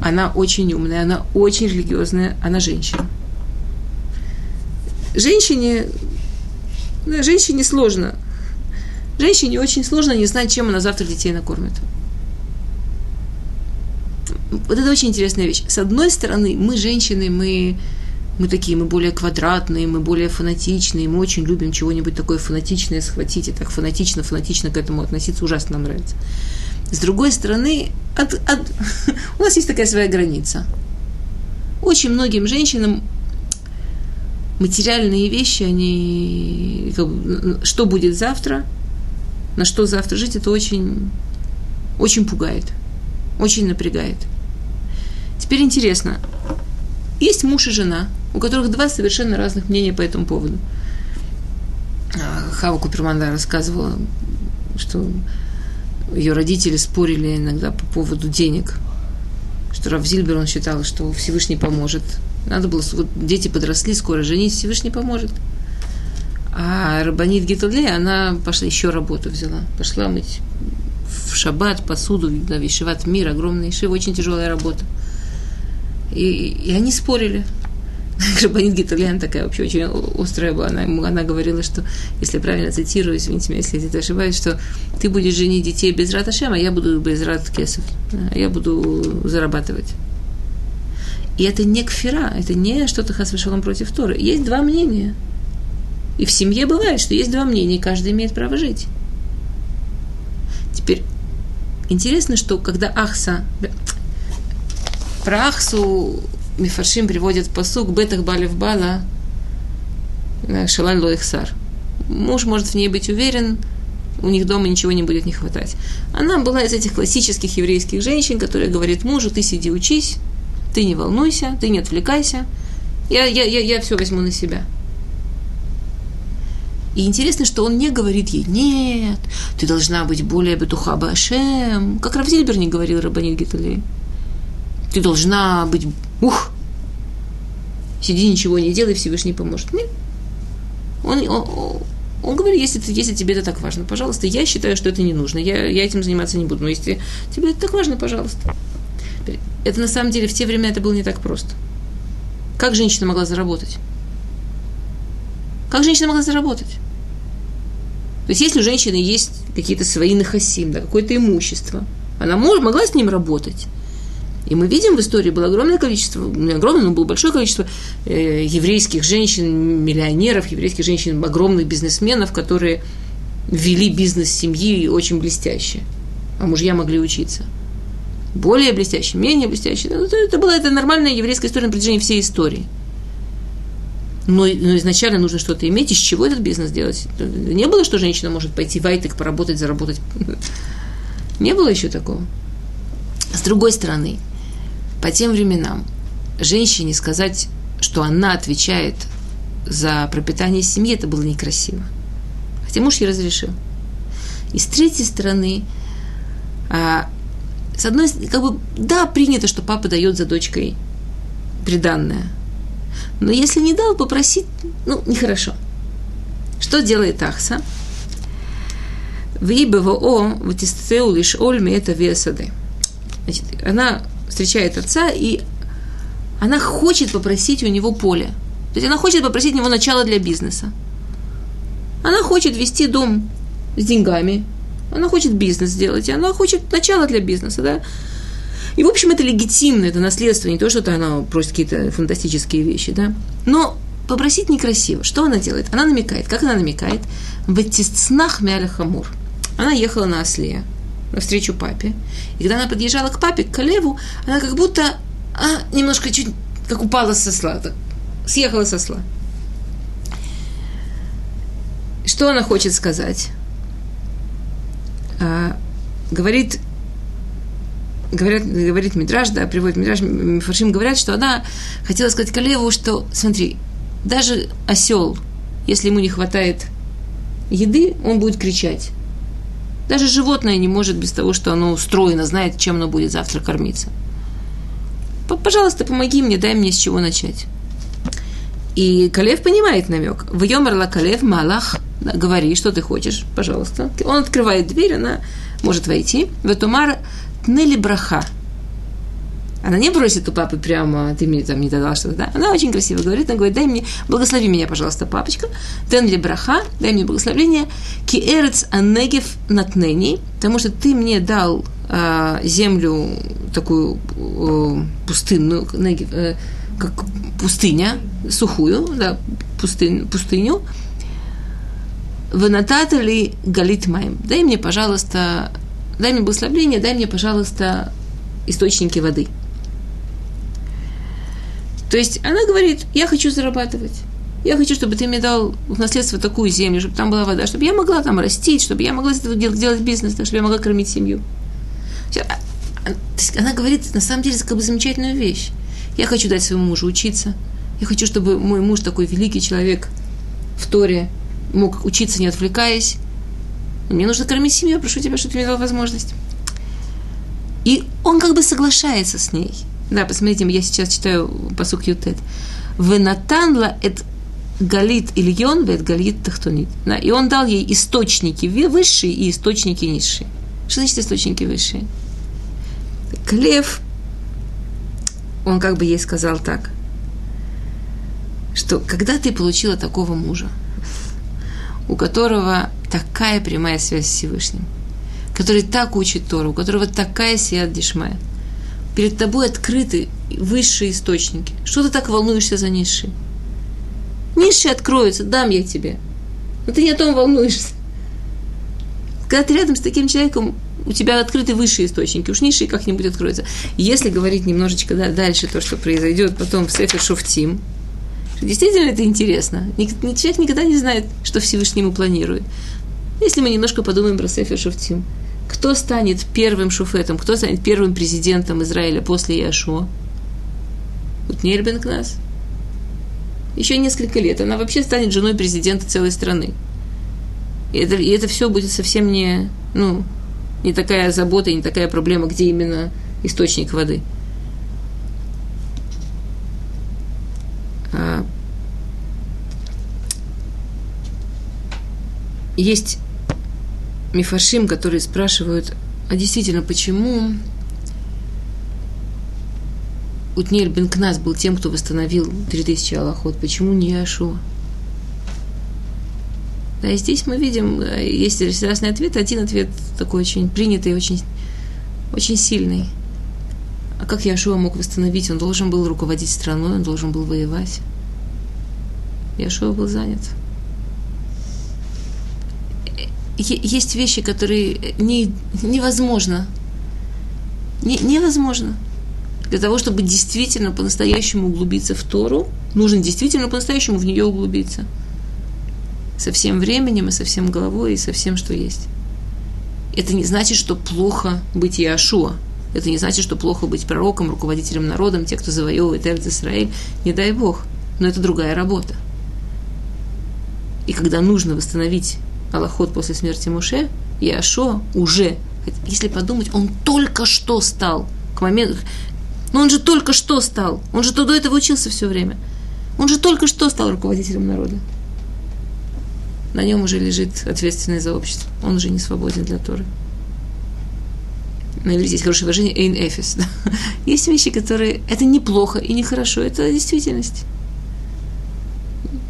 она очень умная, она очень религиозная, она женщина. Женщине, женщине сложно. Женщине очень сложно не знать, чем она завтра детей накормит. Вот это очень интересная вещь. С одной стороны, мы, женщины, мы, мы такие, мы более квадратные, мы более фанатичные, мы очень любим чего-нибудь такое фанатичное схватить и так фанатично, фанатично к этому относиться, ужасно нам нравится. С другой стороны, от, от, <laughs> у нас есть такая своя граница. Очень многим женщинам материальные вещи, они, как бы, что будет завтра, на что завтра жить, это очень, очень пугает, очень напрягает. Теперь интересно, есть муж и жена, у которых два совершенно разных мнения по этому поводу. А, Хава Куперман рассказывала, что ее родители спорили иногда по поводу денег, что Рав Зильбер, он считал, что Всевышний поможет. Надо было, вот дети подросли, скоро женить, Всевышний поможет. А Рабанит Гитале, она пошла, еще работу взяла. Пошла мыть в шаббат посуду, да, вишиват мир, огромный шив, очень тяжелая работа. И, и они спорили. <laughs> Рабанит Гитальян такая вообще очень острая была. Она, она говорила, что, если я правильно цитирую, извините меня, если я где-то ошибаюсь, что ты будешь женить детей без рата Шема, а я буду без рат кесов. Я буду зарабатывать. И это не кфира, это не что-то хасвешалом против Торы. Есть два мнения. И в семье бывает, что есть два мнения, и каждый имеет право жить. Теперь интересно, что когда Ахса... Про Мифаршим приводит посук Бетах Балев Бала э, Шалаль Лоихсар. Муж может в ней быть уверен, у них дома ничего не будет не хватать. Она была из этих классических еврейских женщин, которые говорит мужу, ты сиди учись, ты не волнуйся, ты не отвлекайся, я, я, я, я все возьму на себя. И интересно, что он не говорит ей, нет, ты должна быть более бетуха башем, как Равзильбер не говорил Рабанит Гиталей. Ты должна быть ух, сиди, ничего не делай, Всевышний поможет. Нет. Он, он, он говорит, если, если тебе это так важно, пожалуйста, я считаю, что это не нужно, я, я этим заниматься не буду, но если тебе это так важно, пожалуйста. Это на самом деле в те времена это было не так просто. Как женщина могла заработать? Как женщина могла заработать? То есть, если у женщины есть какие-то свои нахасим, да, какое-то имущество, она мож, могла с ним работать. И мы видим в истории было огромное количество, не огромное, но было большое количество э, еврейских женщин, миллионеров, еврейских женщин, огромных бизнесменов, которые вели бизнес семьи очень блестяще. А мужья могли учиться. Более блестяще, менее блестяще. Ну, это, это была это нормальная еврейская история на протяжении всей истории. Но, но изначально нужно что-то иметь, из чего этот бизнес делать. Не было, что женщина может пойти в Айтек, поработать, заработать. <laughs> Не было еще такого. С другой стороны, по тем временам женщине сказать, что она отвечает за пропитание семьи, это было некрасиво. Хотя муж ей разрешил. И с третьей стороны, а, с одной стороны, как бы, да, принято, что папа дает за дочкой приданное. Но если не дал, попросить, ну, нехорошо. Что делает Ахса? В ИБВО, в лишь Ольме это весады. Значит, она встречает отца, и она хочет попросить у него поле. То есть она хочет попросить у него начало для бизнеса. Она хочет вести дом с деньгами, она хочет бизнес сделать, и она хочет начало для бизнеса, да. И, в общем, это легитимно, это наследство, не то, что она просит какие-то фантастические вещи, да. Но попросить некрасиво. Что она делает? Она намекает. Как она намекает? В тистснах мяля хамур. Она ехала на осле, навстречу папе. И когда она подъезжала к папе, к Калеву, она как будто а, немножко чуть как упала со сла, так, съехала со сла. Что она хочет сказать? А, говорит, говорят, говорит Мидраж, да, приводит Мидраж, Мифаршим говорят, что она хотела сказать Калеву, что, смотри, даже осел, если ему не хватает еды, он будет кричать. Даже животное не может без того, что оно устроено, знает, чем оно будет завтра кормиться. Пожалуйста, помоги мне, дай мне с чего начать. И Калев понимает намек. В Йомарла Калев Малах, говори, что ты хочешь, пожалуйста. Он открывает дверь, она может войти. В Этумар Тнели Браха. Она не просит у папы прямо, ты мне там не дала что-то, да? Она очень красиво говорит, она говорит, дай мне, благослови меня, пожалуйста, папочка, тен ли браха, дай мне благословение, ки эрец анегев натнени, потому что ты мне дал э, землю такую э, пустынную, негев, э, как пустыня, сухую, да, пустыню, пустыню, ли галит моим. Дай мне, пожалуйста, дай мне благословение, дай мне, пожалуйста, источники воды. То есть она говорит, я хочу зарабатывать. Я хочу, чтобы ты мне дал в наследство такую землю, чтобы там была вода, чтобы я могла там растить, чтобы я могла делать, бизнес, чтобы я могла кормить семью. А, а, она говорит, на самом деле, как бы замечательную вещь. Я хочу дать своему мужу учиться. Я хочу, чтобы мой муж, такой великий человек в Торе, мог учиться, не отвлекаясь. Мне нужно кормить семью, я прошу тебя, чтобы ты мне дал возможность. И он как бы соглашается с ней. Да, посмотрите, я сейчас читаю посук Ютет. Венатанла эт галит ильон вет галит тахтунит. Да, и он дал ей источники высшие и источники низшие. Что значит источники высшие? Клев, он как бы ей сказал так, что когда ты получила такого мужа, у которого такая прямая связь с Всевышним, который так учит Тору, у которого такая сият дешмая, перед тобой открыты высшие источники. Что ты так волнуешься за низшие? Низшие откроются, дам я тебе. Но ты не о том волнуешься. Когда ты рядом с таким человеком, у тебя открыты высшие источники, уж низшие как-нибудь откроются. Если говорить немножечко дальше то, что произойдет потом в Сефер Шуфтим, Действительно это интересно. Человек никогда не знает, что Всевышний ему планирует. Если мы немножко подумаем про Сефер Шуфтим, кто станет первым шуфетом, кто станет первым президентом Израиля после Яшуа? Утнель Бенкнас. Еще несколько лет. Она вообще станет женой президента целой страны. И это, и это все будет совсем не, ну, не такая забота, не такая проблема, где именно источник воды. А, есть мифашим, которые спрашивают, а действительно, почему Утнель Бенкнас был тем, кто восстановил 3000 Аллахот, почему не Яшуа? Да, и здесь мы видим, э, есть разные ответы. Один ответ такой очень принятый, очень, очень сильный. А как Яшуа мог восстановить? Он должен был руководить страной, он должен был воевать. Яшуа был занят. Есть вещи, которые не, невозможно. Не, невозможно. Для того, чтобы действительно по-настоящему углубиться в Тору, нужно действительно по-настоящему в нее углубиться. Со всем временем, и со всем головой, и со всем, что есть. Это не значит, что плохо быть Яшуа. Это не значит, что плохо быть пророком, руководителем народом, те, кто завоевывает Эрц Израиль. Не дай Бог. Но это другая работа. И когда нужно восстановить Аллахот после смерти Муше, Яшо уже, если подумать, он только что стал к моменту, но он же только что стал, он же до этого учился все время. Он же только что стал руководителем народа. На нем уже лежит ответственность за общество. Он уже не свободен для Торы на иврите есть хорошее выражение «эйн эфис». Да? <laughs> Есть вещи, которые... Это неплохо и нехорошо, это действительность.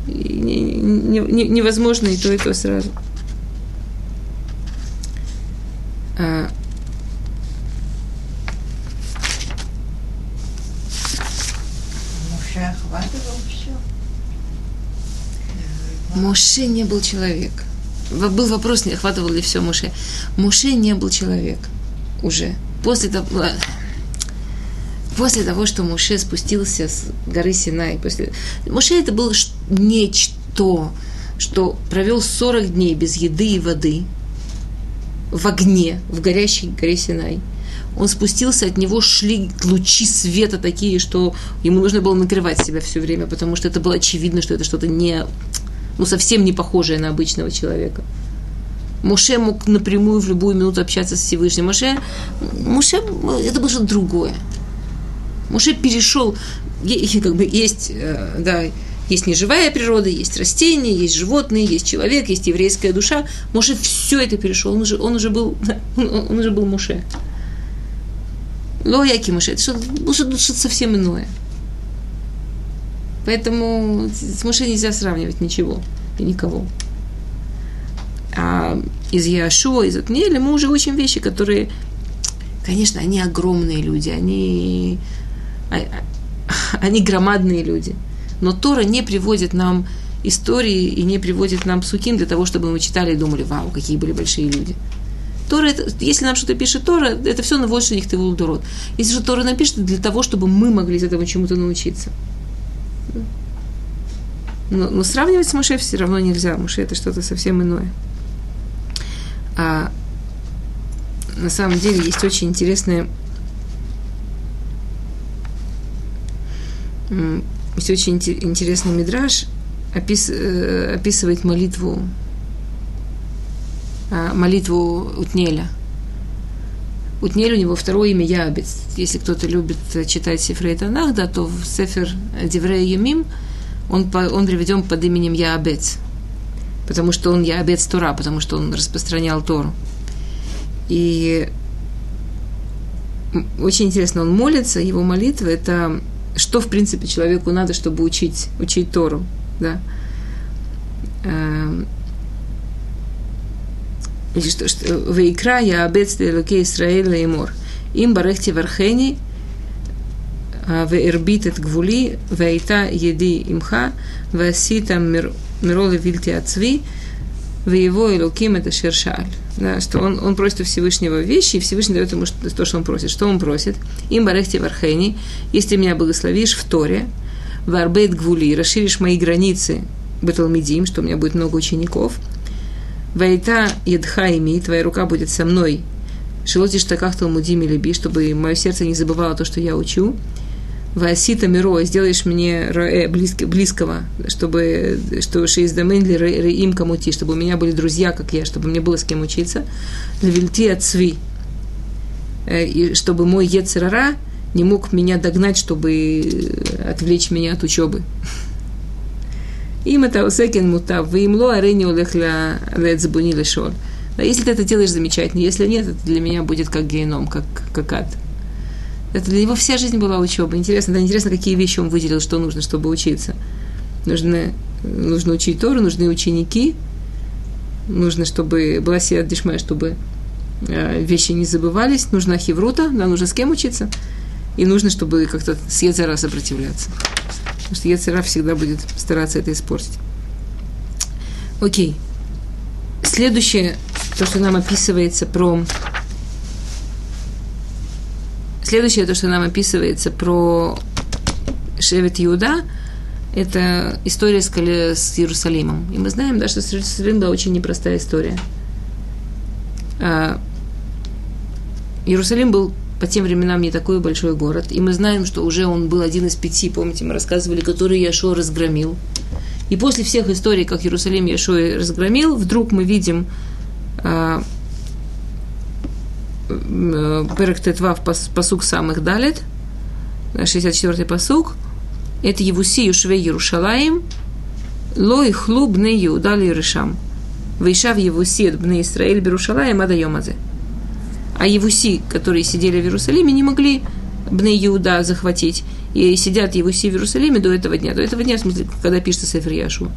И не, не, не, невозможно и то, и то сразу. А, Моше не был человек. Был вопрос, не охватывал ли все Моше. Моше не был человек уже после того, после того, что Муше спустился с горы Синай, после... Муше это было нечто, что провел 40 дней без еды и воды в огне, в горящей горе Синай. Он спустился, от него шли лучи света такие, что ему нужно было накрывать себя все время, потому что это было очевидно, что это что-то не, ну, совсем не похожее на обычного человека. Моше мог напрямую в любую минуту общаться с Всевышним. Моше, Моше это было что-то другое. Моше перешел, как бы есть, э, да, есть неживая природа, есть растения, есть животные, есть человек, есть еврейская душа. Моше все это перешел, он уже, он уже был, <laughs> он уже был Моше. Лояки Моше, это что-то, что-то совсем иное. Поэтому с Моше нельзя сравнивать ничего и никого. А из Яшуа, из Отнеля мы уже учим вещи, которые, конечно, они огромные люди, они, а, а, <laughs> они громадные люди. Но Тора не приводит нам истории и не приводит нам псуким для того, чтобы мы читали и думали, вау, какие были большие люди. Тора, это, если нам что-то пишет Тора, это все на больше них ты дурот. Если же Тора напишет, для того, чтобы мы могли из этого чему-то научиться. Но, но сравнивать с Моше все равно нельзя. Моше это что-то совсем иное. А на самом деле есть очень интересная есть очень интересный мидраж, опис, э, описывает молитву а, молитву Утнеля. Утнель у него второе имя Ябец. Если кто-то любит читать Сефрей Танах, да, то в Сефер Деврея Юмим он, он приведен под именем Яабец. Потому что он Яабец Тора, потому что он распространял Тору. И очень интересно, он молится, его молитва – это что, в принципе, человеку надо, чтобы учить, учить Тору. Да? Эм, или что, что «Вейкра я обец лелуке Исраэль леймор, им барехти вархени, והרבית את גבולי, והייתה ידי עמך, ועשית מרו לבלתי עצבי, в его Илуким это Шершаль. Да, что он, он просит у Всевышнего вещи, и Всевышний дает ему то, что он просит. Что он просит? Им барехти в вархени, если меня благословишь в Торе, варбейт гвули, расширишь мои границы, беталмидим, что у меня будет много учеников, вайта едхайми, твоя рука будет со мной, шелотиш таках талмудим или би, чтобы мое сердце не забывало то, что я учу, Васита миро, сделаешь мне роэ, близко, близкого, чтобы, что шейздамэнли реим камути, чтобы у меня были друзья, как я, чтобы мне было с кем учиться. Левильти отцви, э, и чтобы мой ецерара не мог меня догнать, чтобы отвлечь меня от учебы. Им это усекен мутав, вы имло арени улех лецбуни лешон. Да, если ты это делаешь замечательно, если нет, это для меня будет как геном, как, как ад. Это для него вся жизнь была учеба. Интересно, да, интересно, какие вещи он выделил, что нужно, чтобы учиться. Нужно, нужно учить Тору, нужны ученики, нужно, чтобы была сия дешмая, чтобы э, вещи не забывались, нужна хеврута, да, нужно с кем учиться, и нужно, чтобы как-то с Ецера сопротивляться. Потому что Ецера всегда будет стараться это испортить. Окей. Следующее, то, что нам описывается про... Следующее, то, что нам описывается про Шевет Иуда, это история с, с Иерусалимом. И мы знаем, да, что с Иерусалимом была очень непростая история. А, Иерусалим был по тем временам не такой большой город. И мы знаем, что уже он был один из пяти, помните, мы рассказывали, который Яшо разгромил. И после всех историй, как Иерусалим Яшо разгромил, вдруг мы видим а, Перек Тетвав, посук самых далит, 64-й посук, это Евуси Юшве Ярушалаем, Лой хлуб не Иудали Решам. Вейшав Евуси бне Исраиль Берушалаем Ада Йомазе а Евуси, которые сидели в Иерусалиме, не могли Бне Иуда захватить. И сидят Евуси в Иерусалиме до этого дня. До этого дня, в смысле, когда пишется Сефер Яшу.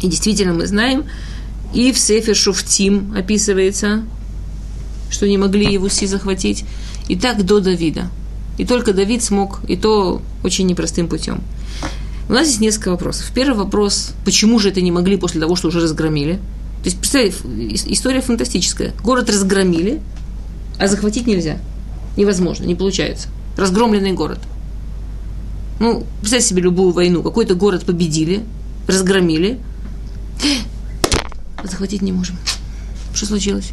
И действительно мы знаем, и в Сефер Шуфтим описывается, что не могли Евуси захватить. И так до Давида. И только Давид смог, и то очень непростым путем. У нас есть несколько вопросов. Первый вопрос, почему же это не могли после того, что уже разгромили? То есть, представьте, история фантастическая. Город разгромили, а захватить нельзя. Невозможно, не получается. Разгромленный город. Ну, представьте себе любую войну. Какой-то город победили, разгромили. А захватить не можем. Что случилось?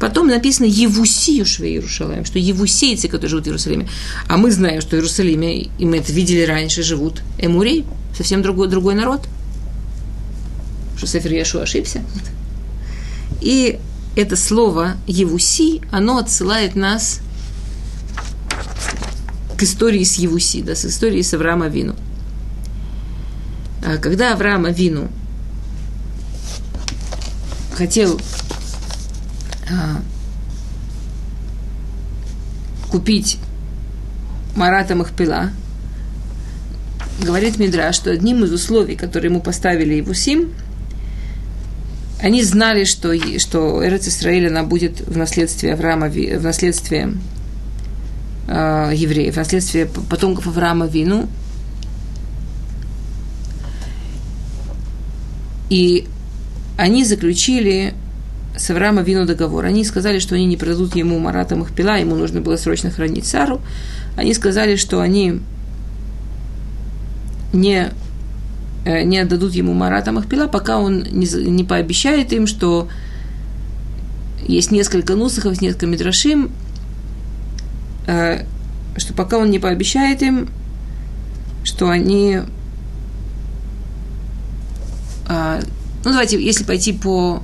Потом написано Евусию шве Иерушалаем, что евусейцы, которые живут в Иерусалиме. А мы знаем, что в Иерусалиме, и мы это видели раньше, живут эмурей, совсем другой, другой народ. Что Сефер Яшу ошибся. И это слово Евуси, оно отсылает нас к истории с Евуси, да, с историей с Авраама Вину. А когда Авраама Вину хотел купить Марата Махпила, говорит Мидра, что одним из условий, которые ему поставили его сим, они знали, что, что Эрец Исраиль, она будет в наследстве Авраама, в наследстве э, евреев, в наследстве потомков Авраама Вину. И они заключили с Авраама Вину договор. Они сказали, что они не продадут ему Марата Махпила, ему нужно было срочно хранить Сару. Они сказали, что они не, э, не отдадут ему Марата Махпила, пока он не, не пообещает им, что есть несколько нусахов, несколько мидрашим, э, что пока он не пообещает им, что они... Э, ну, давайте, если пойти по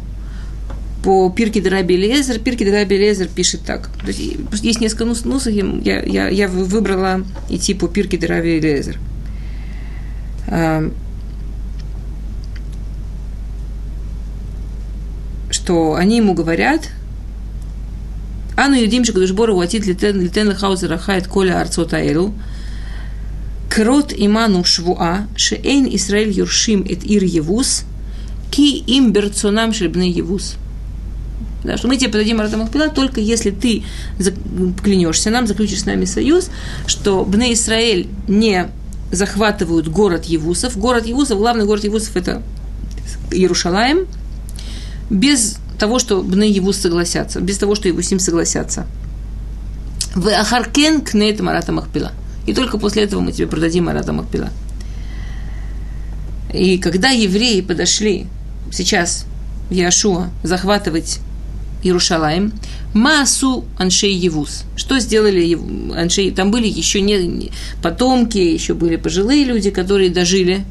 по Пирке Драби Лезер. Пирке Драби Лезер пишет так. Есть, несколько нус, нусов, я, я, я выбрала идти по Пирке Драби Лезер. Что они ему говорят, Ану Юдим Шакадушбору Уатит Литен Лехауза Рахает Коля Арцота Элу, Крот иману швуа, шеэйн Исраэль юршим эт ир евус, ки им берцонам шельбны евус да, что мы тебе подадим Артамахпила, только если ты клянешься нам, заключишь с нами союз, что Бне Израиль не захватывают город Евусов. Город Евусов, главный город Евусов – это Иерушалаем, без того, что Бне Евус согласятся, без того, что Евусим согласятся. В Ахаркен кнейт Марата Махпила. И только после этого мы тебе продадим Марата Махпила. И когда евреи подошли сейчас в Яшуа захватывать Иерушалаем. Масу Аншей Евус. Что сделали Аншей? Там были еще не потомки, еще были пожилые люди, которые дожили.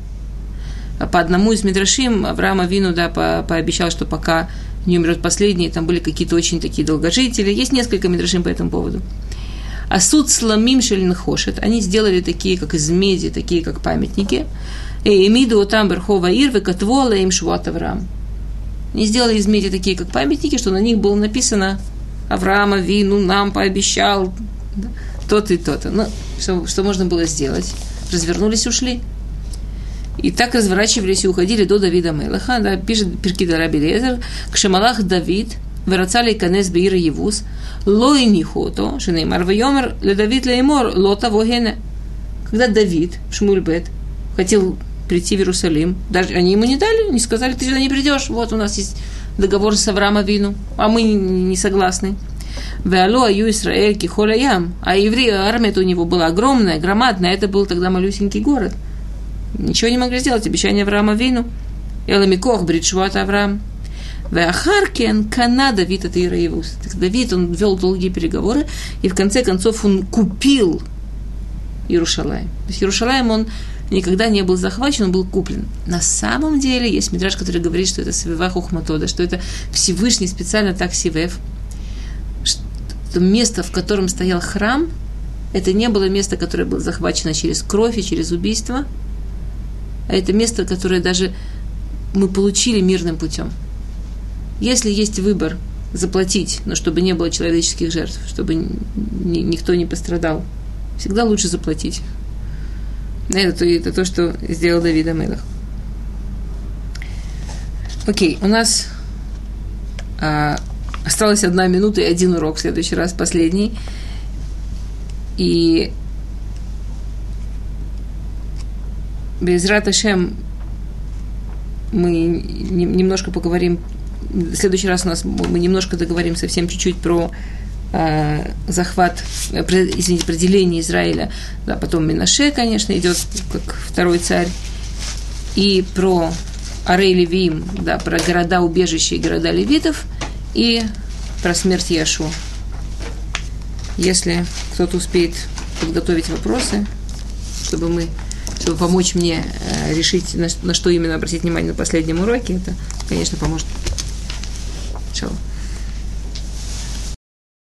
По одному из Мидрашим Авраама Вину да, по, пообещал, что пока не умрет последний, там были какие-то очень такие долгожители. Есть несколько Мидрашим по этому поводу. А суд сламим шельнхошет, они сделали такие, как из меди, такие, как памятники. И имиду там верхова ирвы катвола им швуат Авраам не сделали из меди такие, как памятники, что на них было написано Авраама, Вину, нам пообещал то-то и то-то. Ну, что, что можно было сделать? Развернулись, ушли. И так разворачивались и уходили до Давида Мелаха, да, пишет Перкида Раби Лезер, к Шамалах Давид, ворацали конец Беира Евус, лой нихото, шинеймар вайомер, ле Давид леймор, лота вогене. Когда Давид, Шмульбет, хотел прийти в Иерусалим. Даже они ему не дали, не сказали, ты сюда не придешь. Вот у нас есть договор с Авраама Вину, а мы не согласны. Веало аю Исраэль кихоля ям. А евреи, армия у него была огромная, громадная. Это был тогда малюсенький город. Ничего не могли сделать. Обещание Авраама Вину. Эламикох бритшват Авраам. Веахаркен кана Давид от Ираевус. Давид, он вел долгие переговоры, и в конце концов он купил Иерушалаем. То есть Иерушалаем он никогда не был захвачен, он был куплен. На самом деле есть мидраж, который говорит, что это Савива Хухматода, что это Всевышний специально так Сивев, что место, в котором стоял храм, это не было место, которое было захвачено через кровь и через убийство, а это место, которое даже мы получили мирным путем. Если есть выбор заплатить, но чтобы не было человеческих жертв, чтобы ни, никто не пострадал, всегда лучше заплатить. Это, это то, что сделал Давид Амелах. Окей, у нас а, осталась одна минута и один урок в следующий раз, последний. И без Раташем мы немножко поговорим. В следующий раз у нас мы немножко договорим совсем чуть-чуть про э, захват, э, извините, определение Израиля, да, потом Минаше, конечно, идет как второй царь, и про Арей Левиим, да, про города убежища и города левитов, и про смерть Яшу. Если кто-то успеет подготовить вопросы, чтобы мы чтобы помочь мне э, решить, на, на что именно обратить внимание на последнем уроке, это, конечно, поможет. Шалом.